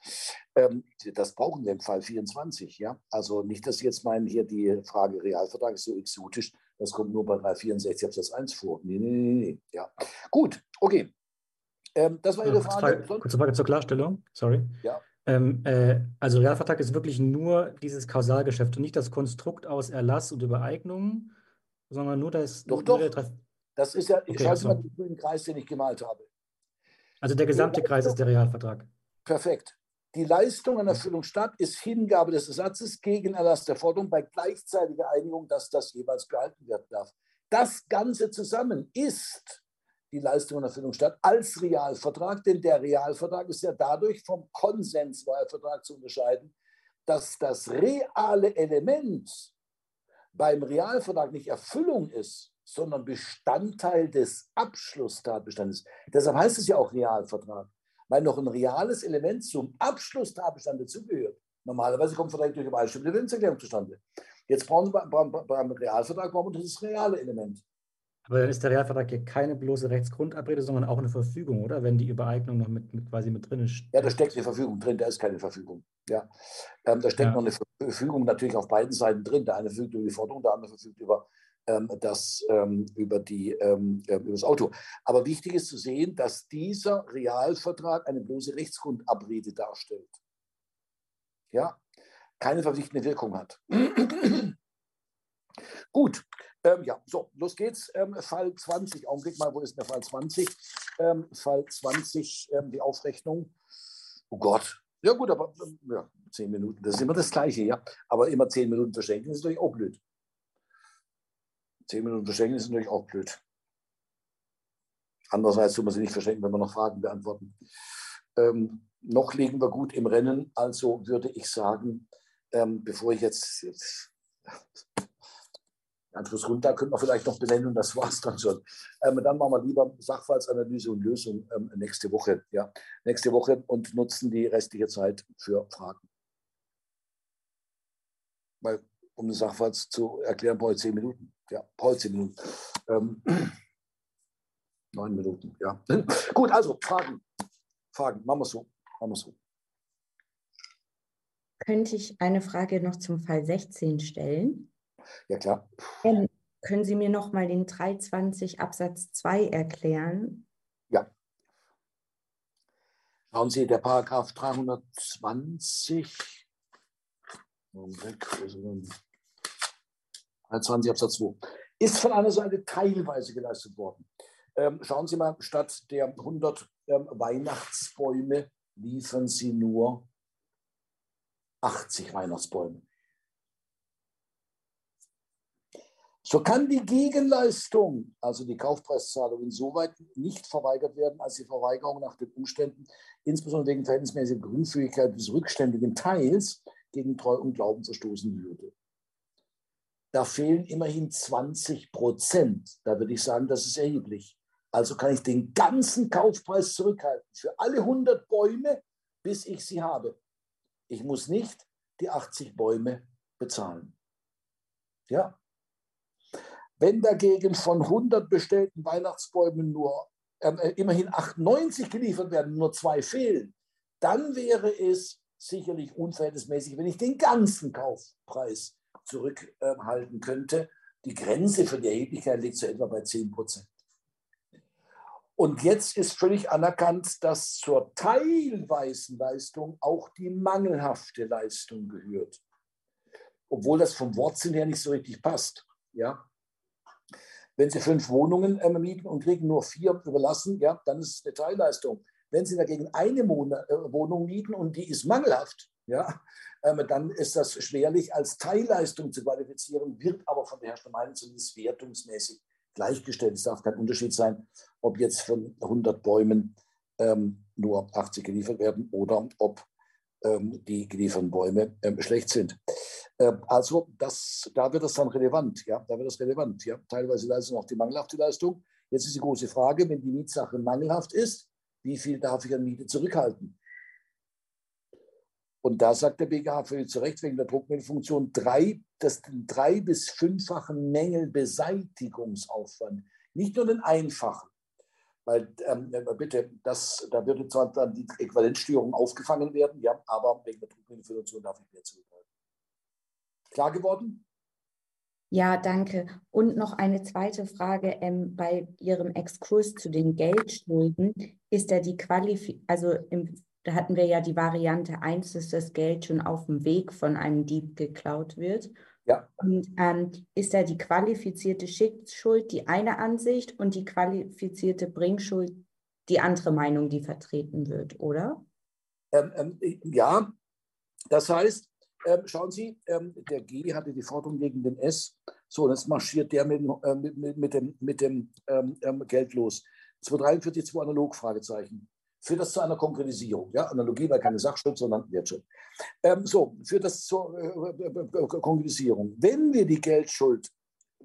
[SPEAKER 1] Ähm, das brauchen wir im Fall 24. Ja? Also nicht, dass Sie jetzt meinen, hier die Frage Realvertrag ist so exotisch. Das kommt nur bei 364 Absatz 1 vor. Nee, nee, nee, nee. Ja. Gut, okay. Ähm, das war Ihre Frage.
[SPEAKER 5] Frage. Kurze Frage zur Klarstellung. Sorry.
[SPEAKER 1] Ja.
[SPEAKER 5] Ähm, äh, also Realvertrag ist wirklich nur dieses Kausalgeschäft und nicht das Konstrukt aus Erlass und Übereignung, sondern nur das.
[SPEAKER 1] Doch, doch. Das ist ja, okay, schauen Sie mal den Kreis, den ich gemalt habe.
[SPEAKER 5] Also der gesamte Kreis ist der Realvertrag.
[SPEAKER 1] Perfekt. Die Leistung an Erfüllung statt ist Hingabe des Ersatzes gegen Erlass der Forderung bei gleichzeitiger Einigung, dass das jeweils behalten werden darf. Das Ganze zusammen ist die Leistung an Erfüllung statt als Realvertrag, denn der Realvertrag ist ja dadurch vom Konsenswahlvertrag zu unterscheiden, dass das reale Element beim Realvertrag nicht Erfüllung ist, sondern Bestandteil des Abschlusstatbestandes. Deshalb heißt es ja auch Realvertrag, weil noch ein reales Element zum Abschlusstatbestand dazugehört. Normalerweise kommt Vertrag durch übereinstimmende Willenserklärung zustande. Jetzt brauchen wir beim, beim Realvertrag brauchen wir das reale Element.
[SPEAKER 5] Aber dann ist der Realvertrag ja keine bloße Rechtsgrundabrede, sondern auch eine Verfügung, oder? Wenn die Übereignung noch mit, mit quasi mit drin ist.
[SPEAKER 1] Ja, da steckt eine Verfügung drin, da ist keine Verfügung. Ja. Ähm, da steckt ja. noch eine Verfügung natürlich auf beiden Seiten drin. Der eine verfügt über die Forderung, der andere verfügt über ähm, das, ähm, über, die, ähm, äh, über das Auto. Aber wichtig ist zu sehen, dass dieser Realvertrag eine bloße Rechtsgrundabrede darstellt. Ja, keine verpflichtende Wirkung hat. Gut, ähm, ja, so, los geht's. Ähm, Fall 20, Augenblick mal, wo ist der Fall 20? Ähm, Fall 20, die Aufrechnung. Oh Gott. Ja gut, aber ja, zehn Minuten, das ist immer das Gleiche, ja. Aber immer zehn Minuten verschenken ist natürlich auch blöd. Zehn Minuten verschenken ist natürlich auch blöd. Andererseits tun wir sie nicht verschenken, wenn wir noch Fragen beantworten. Ähm, noch liegen wir gut im Rennen, also würde ich sagen, ähm, bevor ich jetzt, jetzt runter können wir vielleicht noch benennen und das war es dann schon. Ähm, dann machen wir lieber Sachverhaltsanalyse und Lösung ähm, nächste Woche. Ja, nächste Woche und nutzen die restliche Zeit für Fragen. Weil, um den Sachverhalt zu erklären, brauche ich zehn Minuten ja, Paul zehn Minuten. Ähm, neun Minuten, ja. Gut, also Fragen. Fragen, machen wir so. Machen wir so.
[SPEAKER 3] Könnte ich eine Frage noch zum Fall 16 stellen?
[SPEAKER 1] Ja, klar.
[SPEAKER 3] Ähm, können Sie mir noch mal den 320 Absatz 2 erklären?
[SPEAKER 1] Ja. Schauen Sie, der Paragraph 320. Moment, 20 Absatz 2, ist von einer Seite teilweise geleistet worden. Ähm, schauen Sie mal, statt der 100 ähm, Weihnachtsbäume liefern Sie nur 80 Weihnachtsbäume. So kann die Gegenleistung, also die Kaufpreiszahlung, insoweit nicht verweigert werden, als die Verweigerung nach den Umständen, insbesondere wegen verhältnismäßiger Grundfähigkeit des rückständigen Teils, gegen Treu und Glauben verstoßen würde. Da fehlen immerhin 20 Prozent. Da würde ich sagen, das ist erheblich. Also kann ich den ganzen Kaufpreis zurückhalten für alle 100 Bäume, bis ich sie habe. Ich muss nicht die 80 Bäume bezahlen. Ja. Wenn dagegen von 100 bestellten Weihnachtsbäumen nur ähm, äh, immerhin 98 geliefert werden, nur zwei fehlen, dann wäre es sicherlich unverhältnismäßig, wenn ich den ganzen Kaufpreis zurückhalten könnte. Die Grenze für die Erheblichkeit liegt so etwa bei 10 Prozent. Und jetzt ist völlig anerkannt, dass zur teilweisen Leistung auch die mangelhafte Leistung gehört. Obwohl das vom Wortsinn her nicht so richtig passt. Ja? Wenn Sie fünf Wohnungen äh, mieten und kriegen nur vier überlassen, ja, dann ist es eine Teilleistung. Wenn Sie dagegen eine äh, Wohnung mieten und die ist mangelhaft, ja, dann ist das schwerlich als Teilleistung zu qualifizieren, wird aber von der Herstellermeinung zumindest wertungsmäßig gleichgestellt. Es darf kein Unterschied sein, ob jetzt von 100 Bäumen ähm, nur 80 geliefert werden oder ob ähm, die gelieferten Bäume ähm, schlecht sind. Ähm, also das, da wird das dann relevant. Ja, da wird das relevant. Ja. Teilweise Leistung auch die mangelhafte Leistung. Jetzt ist die große Frage, wenn die Mietsache mangelhaft ist, wie viel darf ich an Miete zurückhalten? Und da sagt der BGH völlig zu Recht wegen der Druckmittelfunktion drei, das drei- bis fünffachen Mängelbeseitigungsaufwand. Nicht nur den einfachen. Weil, ähm, bitte, das, da würde zwar dann die Äquivalenzstörung aufgefangen werden, ja, aber wegen der Druckmittelfunktion darf ich mehr zurückhalten. Klar geworden?
[SPEAKER 3] Ja, danke. Und noch eine zweite Frage ähm, bei Ihrem Exkurs zu den Geldschulden. Ist da die Qualifizierung, also im da hatten wir ja die Variante 1, dass das Geld schon auf dem Weg von einem Dieb geklaut wird.
[SPEAKER 1] Ja.
[SPEAKER 3] Und ähm, ist da die qualifizierte Schickschuld die eine Ansicht und die qualifizierte Bringschuld die andere Meinung, die vertreten wird, oder?
[SPEAKER 1] Ähm, ähm, ja, das heißt, ähm, schauen Sie, ähm, der G hatte die Forderung gegen den S. So, und jetzt marschiert der mit, äh, mit, mit dem, mit dem ähm, Geld los. 243, 2 analog, Fragezeichen führt das zu einer Konkretisierung. Ja? Analogie war keine Sachschuld, sondern Wertschuld. Ähm, so, führt das zur äh, äh, äh, Konkretisierung. Wenn wir die Geldschuld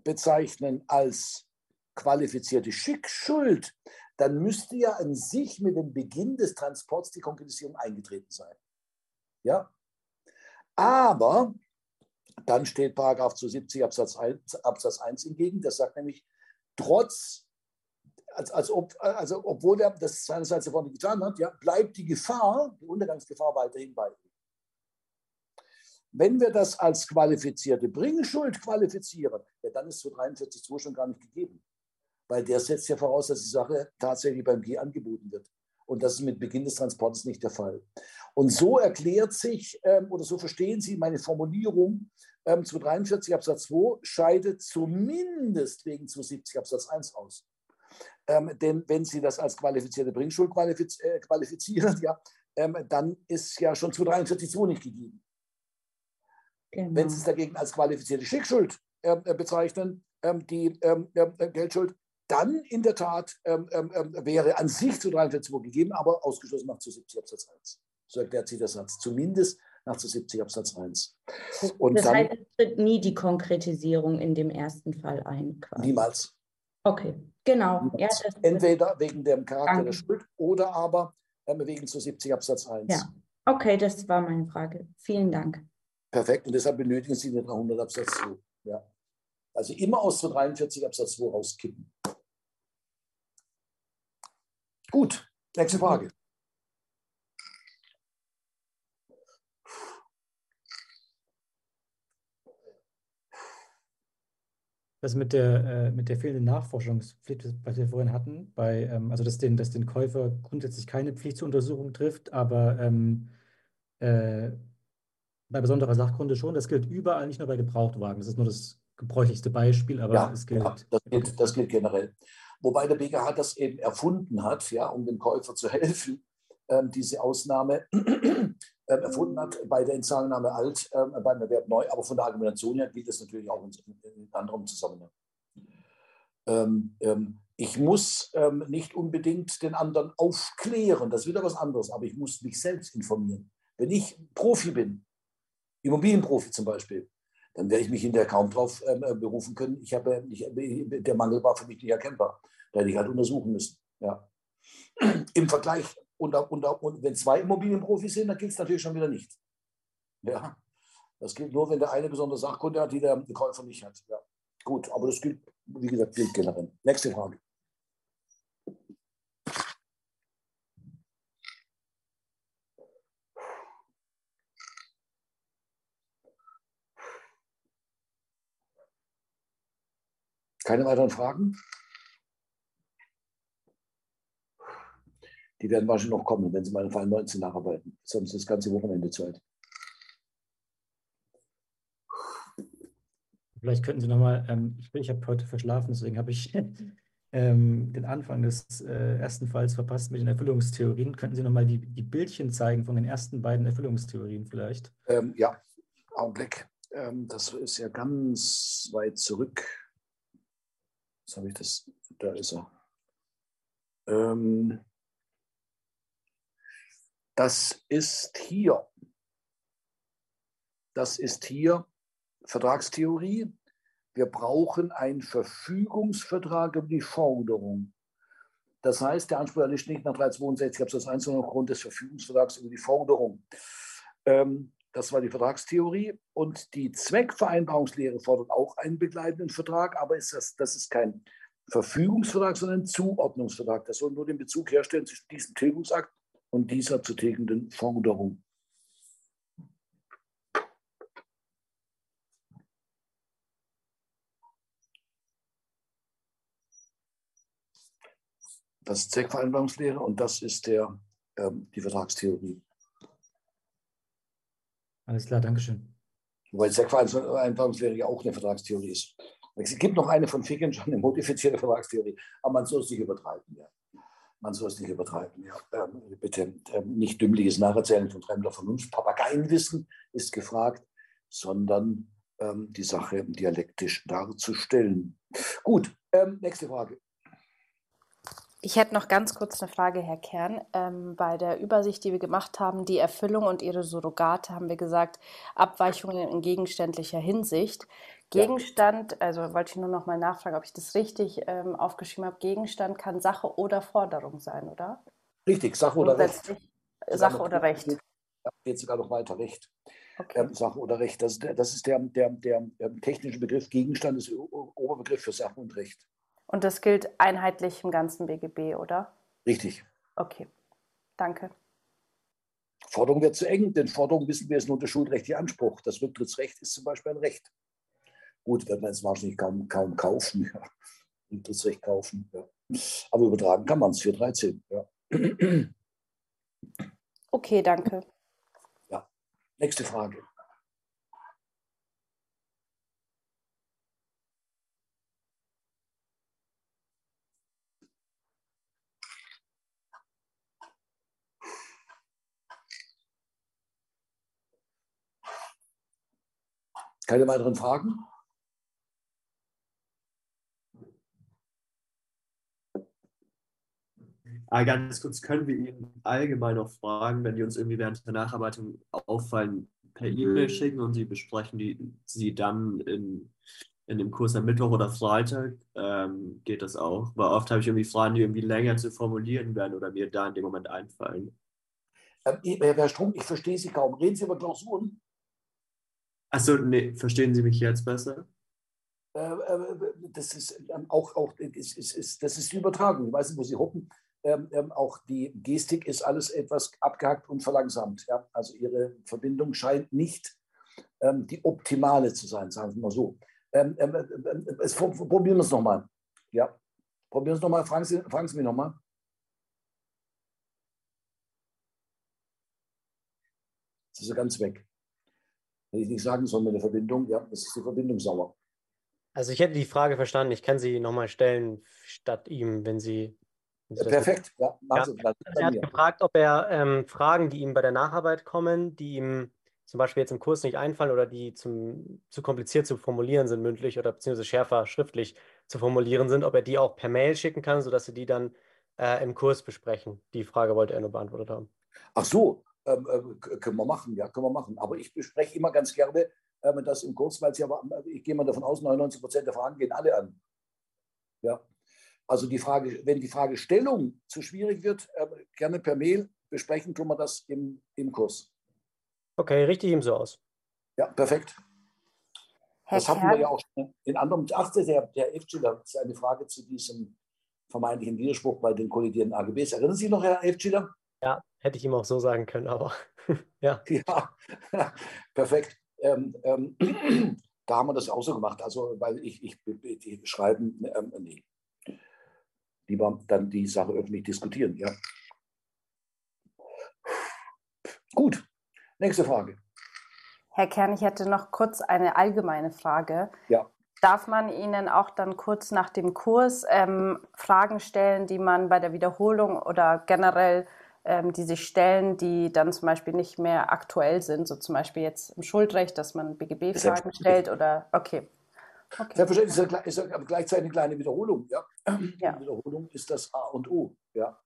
[SPEAKER 1] bezeichnen als qualifizierte Schickschuld, dann müsste ja an sich mit dem Beginn des Transports die Konkretisierung eingetreten sein. Ja? Aber dann steht Paragraph 270 Absatz 1, Absatz 1 hingegen, das sagt nämlich, trotz als, als ob, also obwohl er das seinerseits nicht getan hat, ja, bleibt die Gefahr, die Untergangsgefahr weiterhin bei ihm. Wenn wir das als qualifizierte Bringschuld qualifizieren, ja, dann ist zu 43.2 schon gar nicht gegeben. Weil der setzt ja voraus, dass die Sache tatsächlich beim G angeboten wird. Und das ist mit Beginn des Transportes nicht der Fall. Und so erklärt sich ähm, oder so verstehen Sie meine Formulierung ähm, zu 43 Absatz 2 scheidet zumindest wegen 270 Absatz 1 aus. Ähm, denn wenn Sie das als qualifizierte Bringschuld qualifiz äh, qualifizieren, ja, ähm, dann ist ja schon 243.2 nicht gegeben. Genau. Wenn Sie es dagegen als qualifizierte Schickschuld ähm, äh, bezeichnen, ähm, die ähm, äh, Geldschuld, dann in der Tat ähm, wäre an sich zu 43.2 gegeben, aber ausgeschlossen nach 270 Absatz 1. So erklärt sich der Satz. Zumindest nach 270 Absatz 1.
[SPEAKER 3] Und das dann, heißt, es tritt nie die Konkretisierung in dem ersten Fall ein.
[SPEAKER 1] Quasi. Niemals.
[SPEAKER 3] Okay, genau.
[SPEAKER 1] Ja, Entweder wegen dem Charakter Danke. der Schuld oder aber wegen zu 70 Absatz 1.
[SPEAKER 3] Ja, okay, das war meine Frage. Vielen Dank.
[SPEAKER 1] Perfekt, und deshalb benötigen Sie den 300 Absatz 2. Ja. Also immer aus 243 Absatz 2 rauskippen. Gut, nächste Frage.
[SPEAKER 5] Das mit der, äh, mit der fehlenden Nachforschungspflicht, was wir vorhin hatten, bei, ähm, also dass den, dass den Käufer grundsätzlich keine Pflicht zur Untersuchung trifft, aber ähm, äh, bei besonderer Sachkunde schon. Das gilt überall, nicht nur bei Gebrauchtwagen. Das ist nur das gebräuchlichste Beispiel, aber
[SPEAKER 1] ja,
[SPEAKER 5] es gilt.
[SPEAKER 1] Ja, das, gilt das gilt generell. Wobei der BGH das eben erfunden hat, ja, um dem Käufer zu helfen, diese Ausnahme ähm, erfunden hat bei der Entzahlnahme alt, ähm, beim Erwerb neu, aber von der Argumentation her gilt das natürlich auch in, in anderem Zusammenhang. Ähm, ähm, ich muss ähm, nicht unbedingt den anderen aufklären, das ist wieder was anderes, aber ich muss mich selbst informieren. Wenn ich Profi bin, Immobilienprofi zum Beispiel, dann werde ich mich hinterher kaum darauf ähm, äh, berufen können. Ich habe, ich, der Mangel war für mich nicht erkennbar. Da hätte ich halt untersuchen müssen. Ja. Im Vergleich, und, und, und wenn zwei Immobilienprofis sind, dann gilt es natürlich schon wieder nicht. Ja. Das gilt nur, wenn der eine besondere Sachkunde hat, die der Käufer nicht hat. Ja. Gut, aber das gilt, wie gesagt, gilt generell. Nächste Frage. Keine weiteren Fragen? Die werden wahrscheinlich noch kommen, wenn Sie mal in Fall 19 nacharbeiten. Sonst das ganze Wochenende Zeit.
[SPEAKER 5] Vielleicht könnten Sie nochmal, ähm, ich, ich habe heute verschlafen, deswegen habe ich ähm, den Anfang des äh, ersten Falls verpasst mit den Erfüllungstheorien. Könnten Sie nochmal die, die Bildchen zeigen von den ersten beiden Erfüllungstheorien vielleicht?
[SPEAKER 1] Ähm, ja, Augenblick. Ähm, das ist ja ganz weit zurück. Jetzt habe ich das, da ist er. Ähm, das ist hier. Das ist hier Vertragstheorie. Wir brauchen einen Verfügungsvertrag über die Forderung. Das heißt, der Anspruch erlischt nicht nach 362 Absatz 1, sondern aufgrund des Verfügungsvertrags über die Forderung. Ähm, das war die Vertragstheorie. Und die Zweckvereinbarungslehre fordert auch einen begleitenden Vertrag, aber ist das, das ist kein Verfügungsvertrag, sondern ein Zuordnungsvertrag. Das soll nur den Bezug herstellen zwischen diesem Tilgungsakt und dieser zu tilgenden Forderung. Das ist Zweckvereinbarungslehre und das ist der, ähm, die Vertragstheorie.
[SPEAKER 5] Alles klar, Dankeschön.
[SPEAKER 1] Wobei Zweckvereinbarungslehre ja auch eine Vertragstheorie ist. Es gibt noch eine von Ficken, eine modifizierte Vertragstheorie, aber man soll es nicht übertreiben. Ja. Man soll es nicht übertreiben. Ja. Ähm, bitte ähm, nicht dümmliches Nacherzählen von fremder Vernunft. Papageienwissen ist gefragt, sondern ähm, die Sache dialektisch darzustellen. Gut, ähm, nächste Frage.
[SPEAKER 6] Ich hätte noch ganz kurz eine Frage, Herr Kern. Ähm, bei der Übersicht, die wir gemacht haben, die Erfüllung und ihre Surrogate, haben wir gesagt, Abweichungen in gegenständlicher Hinsicht. Gegenstand, also wollte ich nur noch mal nachfragen, ob ich das richtig ähm, aufgeschrieben habe. Gegenstand kann Sache oder Forderung sein, oder?
[SPEAKER 1] Richtig, Sache oder Recht.
[SPEAKER 6] Sache oder Recht.
[SPEAKER 1] Geht sogar noch weiter, Recht. Okay. Ähm, Sache oder Recht. Das, das ist der, der, der, der technische Begriff. Gegenstand ist Oberbegriff für Sache und Recht.
[SPEAKER 6] Und das gilt einheitlich im ganzen BGB, oder?
[SPEAKER 1] Richtig.
[SPEAKER 6] Okay, danke.
[SPEAKER 1] Forderung wird zu eng, denn Forderung wissen wir ist nur der schuldrechtliche Anspruch. Das Rücktrittsrecht ist zum Beispiel ein Recht. Gut, wird man jetzt wahrscheinlich kaum, kaum kaufen, ja. Rücktrittsrecht kaufen. Ja. Aber übertragen kann man es, 413. Ja.
[SPEAKER 6] Okay, danke.
[SPEAKER 1] Ja, nächste Frage. Keine weiteren Fragen?
[SPEAKER 2] Ah, ganz kurz, können wir Ihnen allgemein noch fragen, wenn die uns irgendwie während der Nacharbeitung auffallen, per E-Mail schicken und Sie besprechen die, sie dann in, in dem Kurs am Mittwoch oder Freitag? Ähm, geht das auch? Weil oft habe ich irgendwie Fragen, die irgendwie länger zu formulieren werden oder mir da in dem Moment einfallen.
[SPEAKER 1] Ähm, Herr Strom, ich verstehe Sie kaum. Reden Sie über Klausuren?
[SPEAKER 2] Achso, nee, verstehen Sie mich jetzt besser?
[SPEAKER 1] Äh, äh, das ist ähm, auch, auch ist, ist, ist, das ist die Übertragung. Ich weiß nicht, wo Sie hoppen. Ähm, ähm, auch die Gestik ist alles etwas abgehackt und verlangsamt. Ja? Also Ihre Verbindung scheint nicht ähm, die optimale zu sein, sagen wir mal so. Ähm es, probieren wir es nochmal. Ja, probieren wir es nochmal. Fragen Sie, fragen Sie mich nochmal. Das ist ganz weg. Wenn ich nicht sagen soll mit der Verbindung, ja, das ist die Verbindung sauer.
[SPEAKER 7] Also ich hätte die Frage verstanden, ich kann sie nochmal stellen statt ihm, wenn Sie
[SPEAKER 1] Perfekt, ja.
[SPEAKER 7] ja. Er hat gefragt, ob er ähm, Fragen, die ihm bei der Nacharbeit kommen, die ihm zum Beispiel jetzt im Kurs nicht einfallen oder die zum, zu kompliziert zu formulieren sind, mündlich oder beziehungsweise schärfer schriftlich zu formulieren sind, ob er die auch per Mail schicken kann, sodass sie die dann äh, im Kurs besprechen. Die Frage wollte er nur beantwortet haben.
[SPEAKER 1] Ach so, ähm, äh, können wir machen, ja, können wir machen. Aber ich bespreche immer ganz gerne äh, das im Kurs, weil es ja, ich gehe mal davon aus, 99 Prozent der Fragen gehen alle an. Ja. Also die Frage, wenn die Fragestellung zu schwierig wird, äh, gerne per Mail besprechen, tun wir das im, im Kurs.
[SPEAKER 7] Okay, richte ich ihm so aus.
[SPEAKER 1] Ja, perfekt. Herr das hatten wir ja auch schon in anderen. Ach, der, der Efschiller, das ist eine Frage zu diesem vermeintlichen Widerspruch bei den kollidierenden AGBs. Erinnern Sie sich noch, Herr Efschiller?
[SPEAKER 7] Ja, hätte ich ihm auch so sagen können, aber ja.
[SPEAKER 1] Ja, perfekt. Ähm, ähm, da haben wir das auch so gemacht. Also, weil ich, ich, ich schreiben, ähm, nee. Lieber dann die Sache öffentlich diskutieren, ja. Gut, nächste Frage.
[SPEAKER 6] Herr Kern, ich hätte noch kurz eine allgemeine Frage.
[SPEAKER 1] Ja.
[SPEAKER 6] Darf man Ihnen auch dann kurz nach dem Kurs ähm, Fragen stellen, die man bei der Wiederholung oder generell ähm, die sich stellen, die dann zum Beispiel nicht mehr aktuell sind, so zum Beispiel jetzt im Schuldrecht, dass man BGB-Fragen stellt oder okay.
[SPEAKER 1] okay. Selbstverständlich ist, ist ja gleichzeitig eine kleine Wiederholung. Ja? ja. Wiederholung ist das A und O. Ja,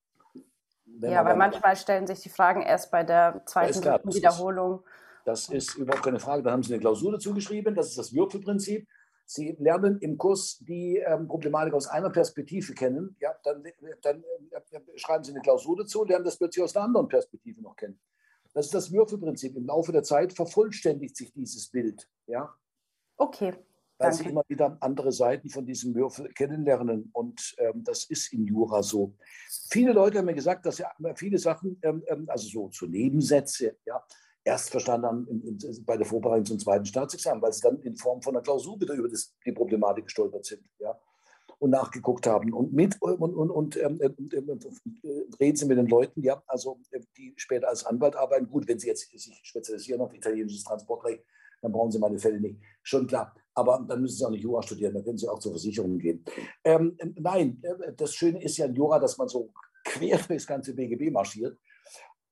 [SPEAKER 6] Wenn ja weil manchmal stellen sich die Fragen erst bei der zweiten klar, Wiederholung.
[SPEAKER 1] Das ist überhaupt keine Frage. Da haben Sie eine Klausur dazu geschrieben. Das ist das Würfelprinzip. Sie lernen im Kurs die ähm, Problematik aus einer Perspektive kennen, ja, dann, dann äh, schreiben Sie eine Klausur dazu, lernen das plötzlich aus einer anderen Perspektive noch kennen. Das ist das Würfelprinzip. Im Laufe der Zeit vervollständigt sich dieses Bild. Ja?
[SPEAKER 6] Okay.
[SPEAKER 1] Weil Danke. Sie immer wieder andere Seiten von diesem Würfel kennenlernen. Und ähm, das ist in Jura so. Viele Leute haben mir gesagt, dass ja viele Sachen, ähm, ähm also so, so Nebensätze, ja, erst verstanden haben in, in, bei der Vorbereitung zum zweiten Staatsexamen, weil sie dann in Form von einer Klausur wieder über das, die Problematik gestolpert sind. Ja? und nachgeguckt haben. Und mit und, und, und ähm, äh, reden Sie mit den Leuten, ja, also äh, die später als Anwalt arbeiten. Gut, wenn Sie jetzt sich spezialisieren auf italienisches Transportrecht, dann brauchen Sie meine Fälle nicht. Schon klar. Aber dann müssen Sie auch nicht Jura studieren, dann können Sie auch zur Versicherung gehen. Ähm, nein, das Schöne ist ja in Jura, dass man so quer durchs ganze BGB marschiert.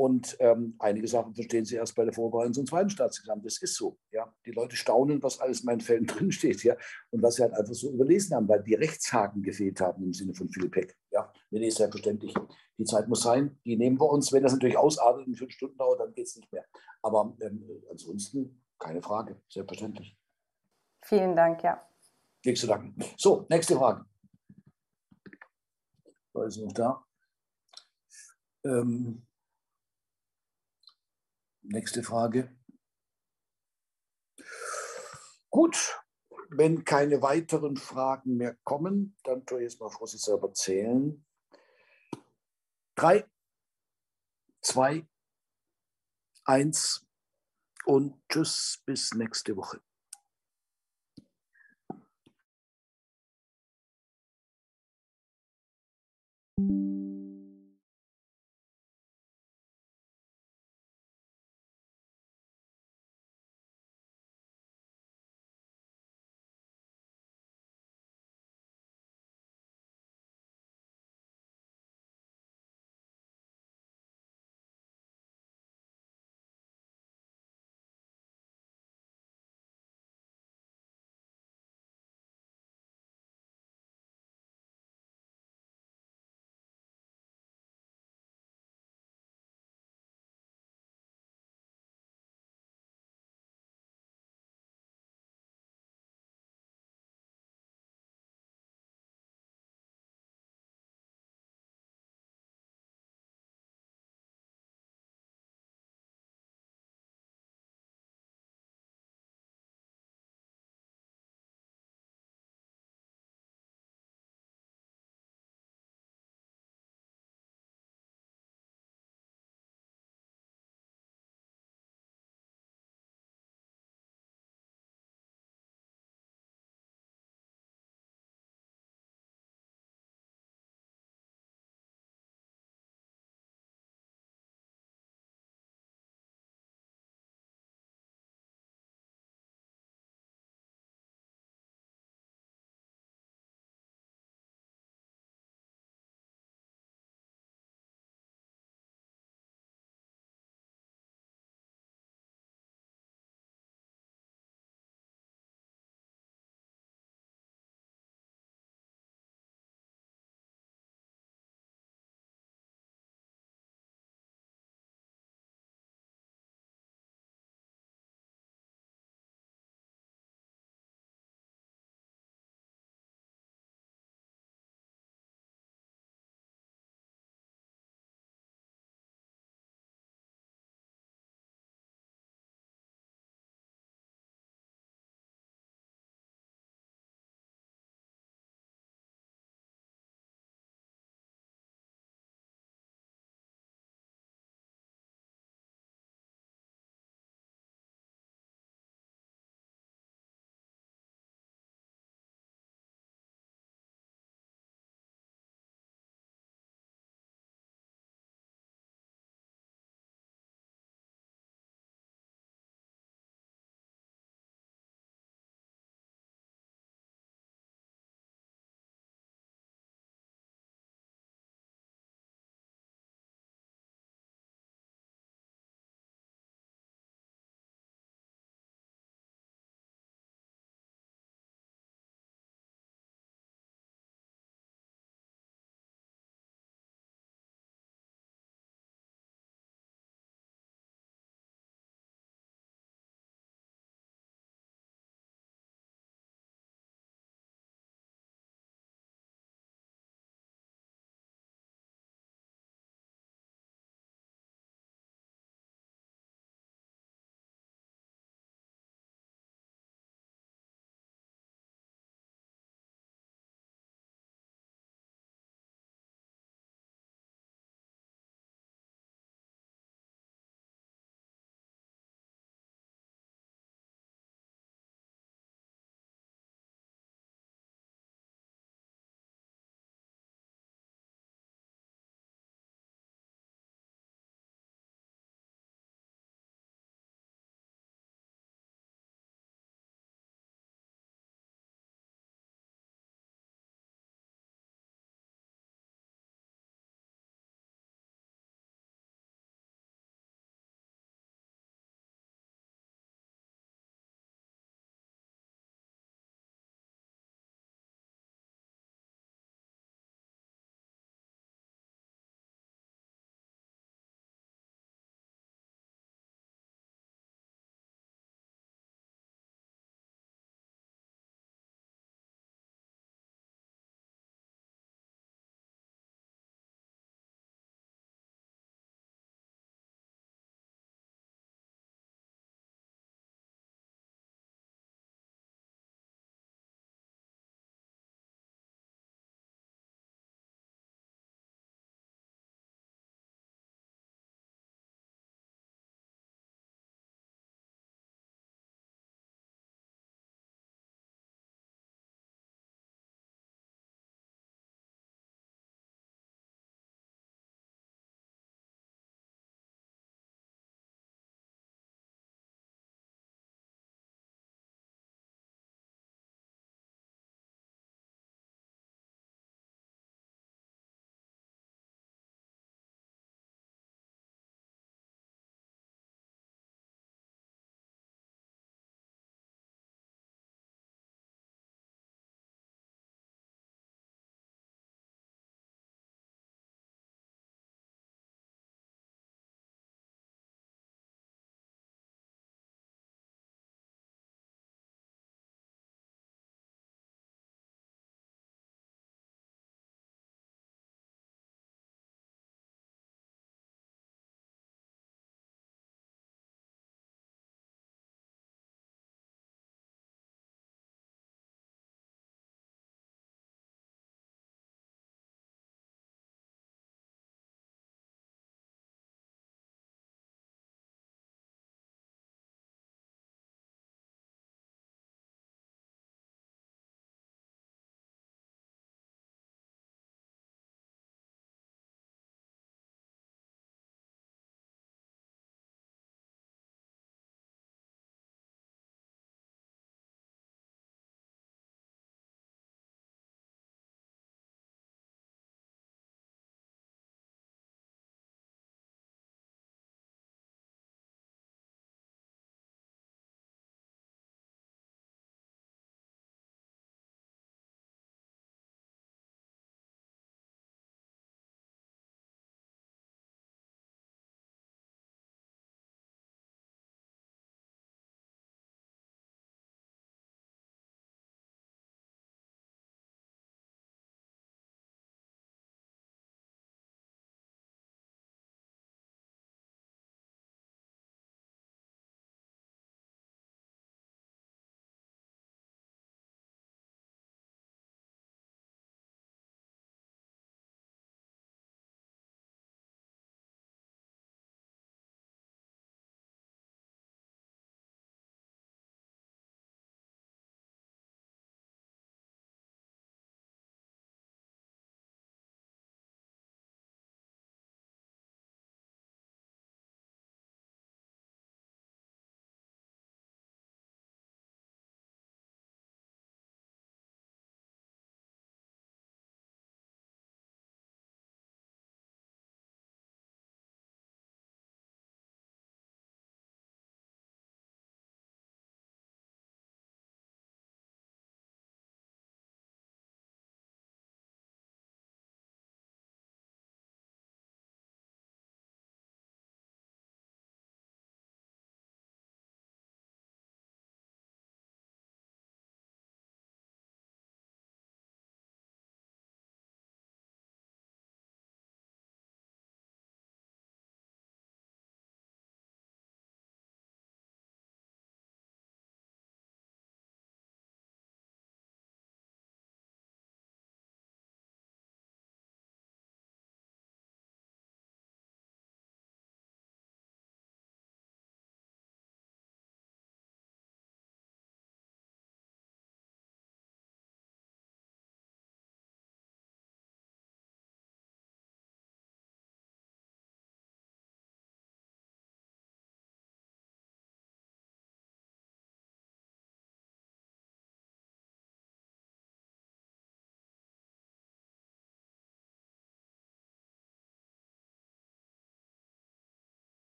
[SPEAKER 1] Und ähm, einige Sachen verstehen sie erst bei der Vorbereitung zum zweiten Staatsexamen. Das ist so. Ja. Die Leute staunen, was alles in meinen Fällen drinsteht. Ja. Und was sie halt einfach so überlesen haben, weil die Rechtshaken gefehlt haben im Sinne von Philipp Heck. Ja. Nee, nee, selbstverständlich. Die Zeit muss sein. Die nehmen wir uns. Wenn das natürlich ausartet und fünf Stunden dauert, dann geht es nicht mehr. Aber ähm, ansonsten keine Frage. Selbstverständlich.
[SPEAKER 6] Vielen Dank, ja.
[SPEAKER 1] Nichts zu danken. So, nächste Frage. Wer ist noch da? Ähm, Nächste Frage. Gut, wenn keine weiteren Fragen mehr kommen, dann tue ich jetzt mal vor sich selber zählen. Drei, zwei, eins und tschüss bis nächste Woche.